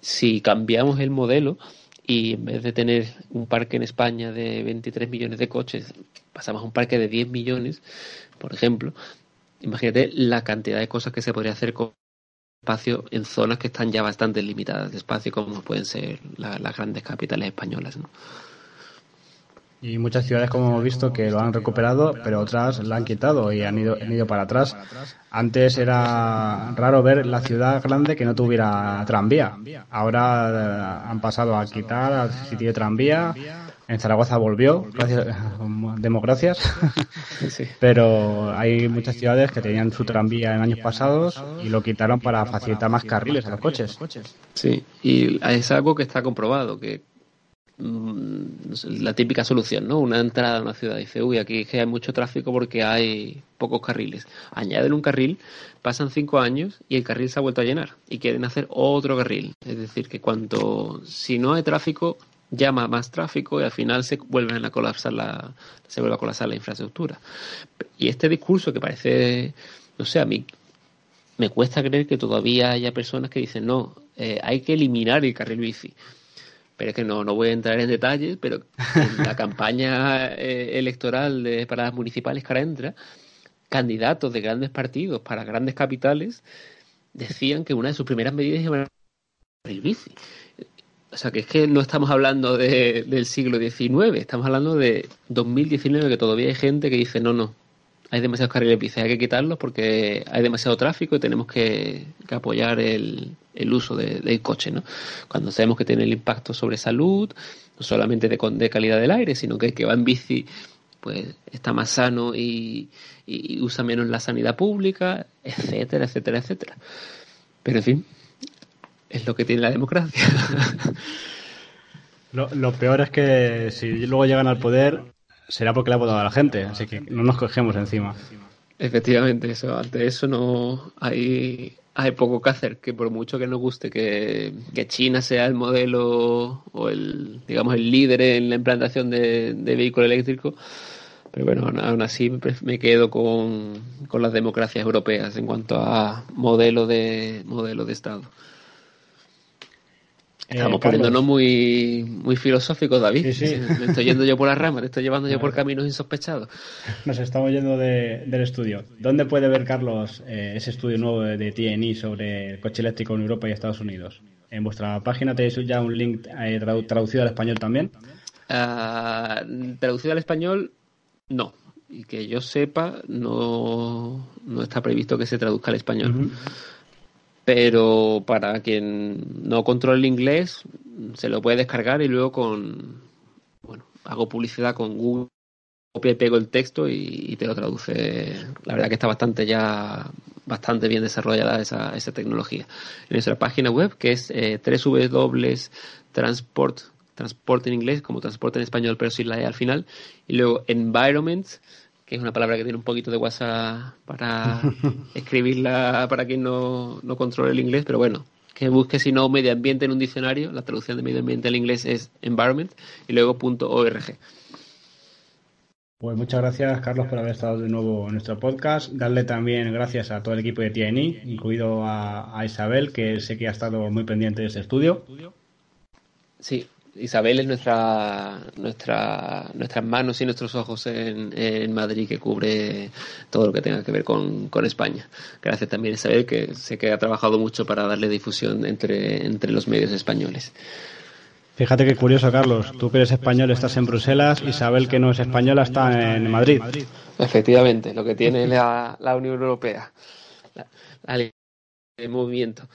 Speaker 3: Si cambiamos el modelo y en vez de tener un parque en España de 23 millones de coches, pasamos a un parque de 10 millones, por ejemplo, imagínate la cantidad de cosas que se podría hacer con espacio en zonas que están ya bastante limitadas de espacio, como pueden ser las grandes capitales españolas, ¿no?
Speaker 1: Y muchas ciudades, como hemos visto, que lo han recuperado, pero otras la han quitado y han ido, han ido para atrás. Antes era raro ver la ciudad grande que no tuviera tranvía. Ahora eh, han pasado a quitar al sitio de tranvía. En Zaragoza volvió, gracias, democracias. Pero hay muchas ciudades que tenían su tranvía en años pasados y lo quitaron para facilitar más carriles a los coches.
Speaker 3: Sí, y es algo que está comprobado, que Mm, la típica solución, ¿no? Una entrada a una ciudad. Dice, uy, aquí hay mucho tráfico porque hay pocos carriles. Añaden un carril, pasan cinco años y el carril se ha vuelto a llenar y quieren hacer otro carril. Es decir, que cuanto, si no hay tráfico, llama más tráfico y al final se vuelven a colapsar la, se vuelve a colapsar la infraestructura. Y este discurso que parece, no sé, a mí me cuesta creer que todavía haya personas que dicen, no, eh, hay que eliminar el carril bici pero es que no, no voy a entrar en detalles, pero en la campaña eh, electoral de paradas municipales que ahora entra, candidatos de grandes partidos para grandes capitales decían que una de sus primeras medidas iba a el bici. O sea, que es que no estamos hablando de, del siglo XIX, estamos hablando de 2019, que todavía hay gente que dice, no, no, hay demasiados carriles bici, hay que quitarlos porque hay demasiado tráfico y tenemos que, apoyar el, uso del coche, ¿no? Cuando sabemos que tiene el impacto sobre salud, no solamente de, calidad del aire, sino que el que va en bici pues está más sano y, usa menos la sanidad pública, etcétera, etcétera, etcétera. Pero en fin, es lo que tiene la democracia.
Speaker 1: lo peor es que si luego llegan al poder será porque le ha votado a la gente, así que no nos cogemos encima.
Speaker 3: Efectivamente, eso, ante eso no hay, hay poco que hacer, que por mucho que nos guste que, China sea el modelo o el, digamos, el líder en la implantación de, de vehículo eléctrico, pero bueno, aún así me quedo con, con las democracias europeas en cuanto a modelo de, modelo de Estado. Estamos eh, poniéndonos muy, muy filosóficos, David. Me estoy yendo yo por las ramas, te estoy llevando yo por caminos insospechados.
Speaker 1: Nos estamos yendo del estudio. ¿Dónde puede ver, Carlos, eh, ese estudio nuevo de, TNI sobre el coche eléctrico en Europa y Estados Unidos? ¿En vuestra página tenéis ya un link eh, traducido al español también?
Speaker 3: Ah, traducido al español, no. Y que yo sepa, no, no está previsto que se traduzca al español pero para quien no controle el inglés se lo puede descargar y luego con bueno hago publicidad con Google copio y pego el texto y, te lo traduce. La verdad que está bastante ya bastante bien desarrollada esa, esa tecnología. En nuestra página web que es eh, www.transport transporte en inglés como transporte en español pero sin la e al final y luego environment que es una palabra que tiene un poquito de WhatsApp para escribirla para quien no, no controle el inglés, pero bueno, que busque si no medio ambiente en un diccionario, la traducción de medio ambiente al inglés es environment y luego .org.
Speaker 1: Pues muchas gracias, Carlos, por haber estado de nuevo en nuestro podcast. Darle también gracias a todo el equipo de TNI, incluido a, a Isabel, que sé que ha estado muy pendiente de este estudio.
Speaker 3: Sí, Isabel es nuestra, nuestra, nuestras manos y nuestros ojos en, Madrid que cubre todo lo que tenga que ver con, España. Gracias también a Isabel que sé que ha trabajado mucho para darle difusión entre, entre los medios españoles.
Speaker 1: Fíjate qué curioso, Carlos. Tú que eres español estás en Bruselas, Isabel que no es española está en Madrid.
Speaker 3: Efectivamente, lo que tiene la, la Unión Europea, el movimiento.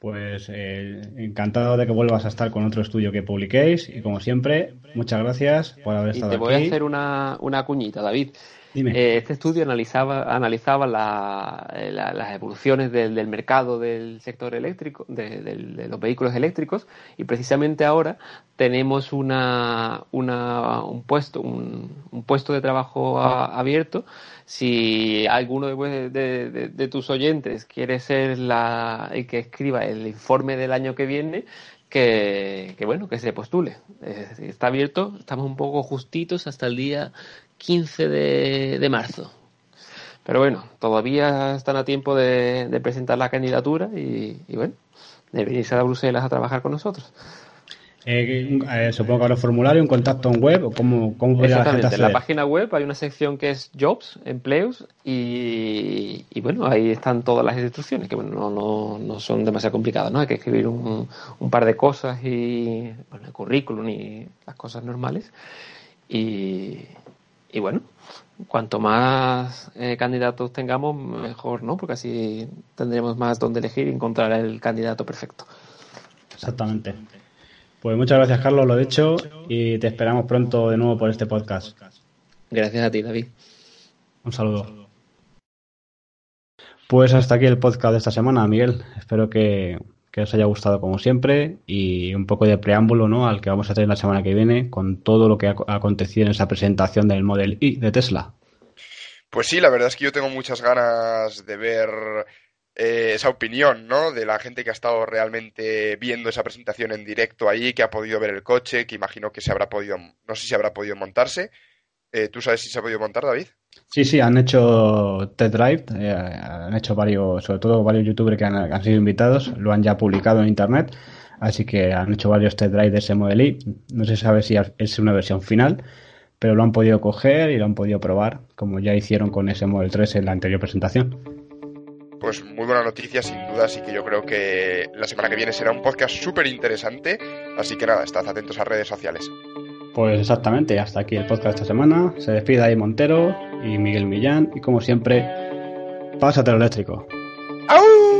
Speaker 1: Pues eh, encantado de que vuelvas a estar con otro estudio que publiquéis y como siempre, muchas gracias por haber estado aquí.
Speaker 3: Te voy a hacer una, una cuñita, David. Eh, este estudio analizaba, analizaba eh, las evoluciones del, mercado del sector eléctrico, de, los vehículos eléctricos, y precisamente ahora tenemos una, un, puesto, un, puesto de trabajo abierto. Si alguno de, tus oyentes quiere ser la, el que escriba el informe del año que viene, que, bueno, que se postule. está abierto, estamos un poco justitos hasta el día 15 de, marzo. Pero bueno, todavía están a tiempo de, presentar la candidatura y, bueno, de venirse a Bruselas a trabajar con nosotros.
Speaker 1: Eh, eh, supongo que habrá un formulario, un contacto en web, o cómo, cómo
Speaker 3: Exactamente, en la página web hay una sección que es Jobs, Empleos, y, bueno, ahí están todas las instrucciones, que bueno, no, no, son demasiado complicadas, ¿no? Hay que escribir un, un par de cosas y, bueno, el currículum y las cosas normales. Y, y bueno, cuanto más eh, candidatos tengamos, mejor, ¿no? Porque así tendremos más donde elegir y encontrar el candidato perfecto.
Speaker 1: Exactamente. Pues muchas gracias, Carlos, lo dicho, y te esperamos pronto de nuevo por este podcast.
Speaker 3: Gracias a ti, David.
Speaker 1: Un saludo. Pues hasta aquí el podcast de esta semana, Miguel. Espero que que os haya gustado como siempre y un poco de preámbulo ¿no? al que vamos a tener la semana que viene con todo lo que ha acontecido en esa presentación del Model I de Tesla.
Speaker 2: Pues sí, la verdad es que yo tengo muchas ganas de ver eh, esa opinión, ¿no? De la gente que ha estado realmente viendo esa presentación en directo ahí, que ha podido ver el coche, que imagino que se habrá podido, no sé si habrá podido montarse. Eh, ¿Tú sabes si se ha podido montar, David?
Speaker 1: Sí, sí, han hecho test drive, eh, han hecho varios, sobre todo varios youtubers que han, sido invitados, lo han ya publicado en internet, así que han hecho varios test drive de ese Model. No se sabe si es una versión final, pero lo han podido coger y lo han podido probar, como ya hicieron con ese Model 3 en la anterior presentación.
Speaker 2: Pues muy buena noticia, sin duda, así que yo creo que la semana que viene será un podcast súper interesante, así que nada, estad atentos a redes sociales.
Speaker 1: Pues exactamente, hasta aquí el podcast de esta semana. Se despide ahí Montero y Miguel Millán y como siempre, pásate al eléctrico. ¡Au!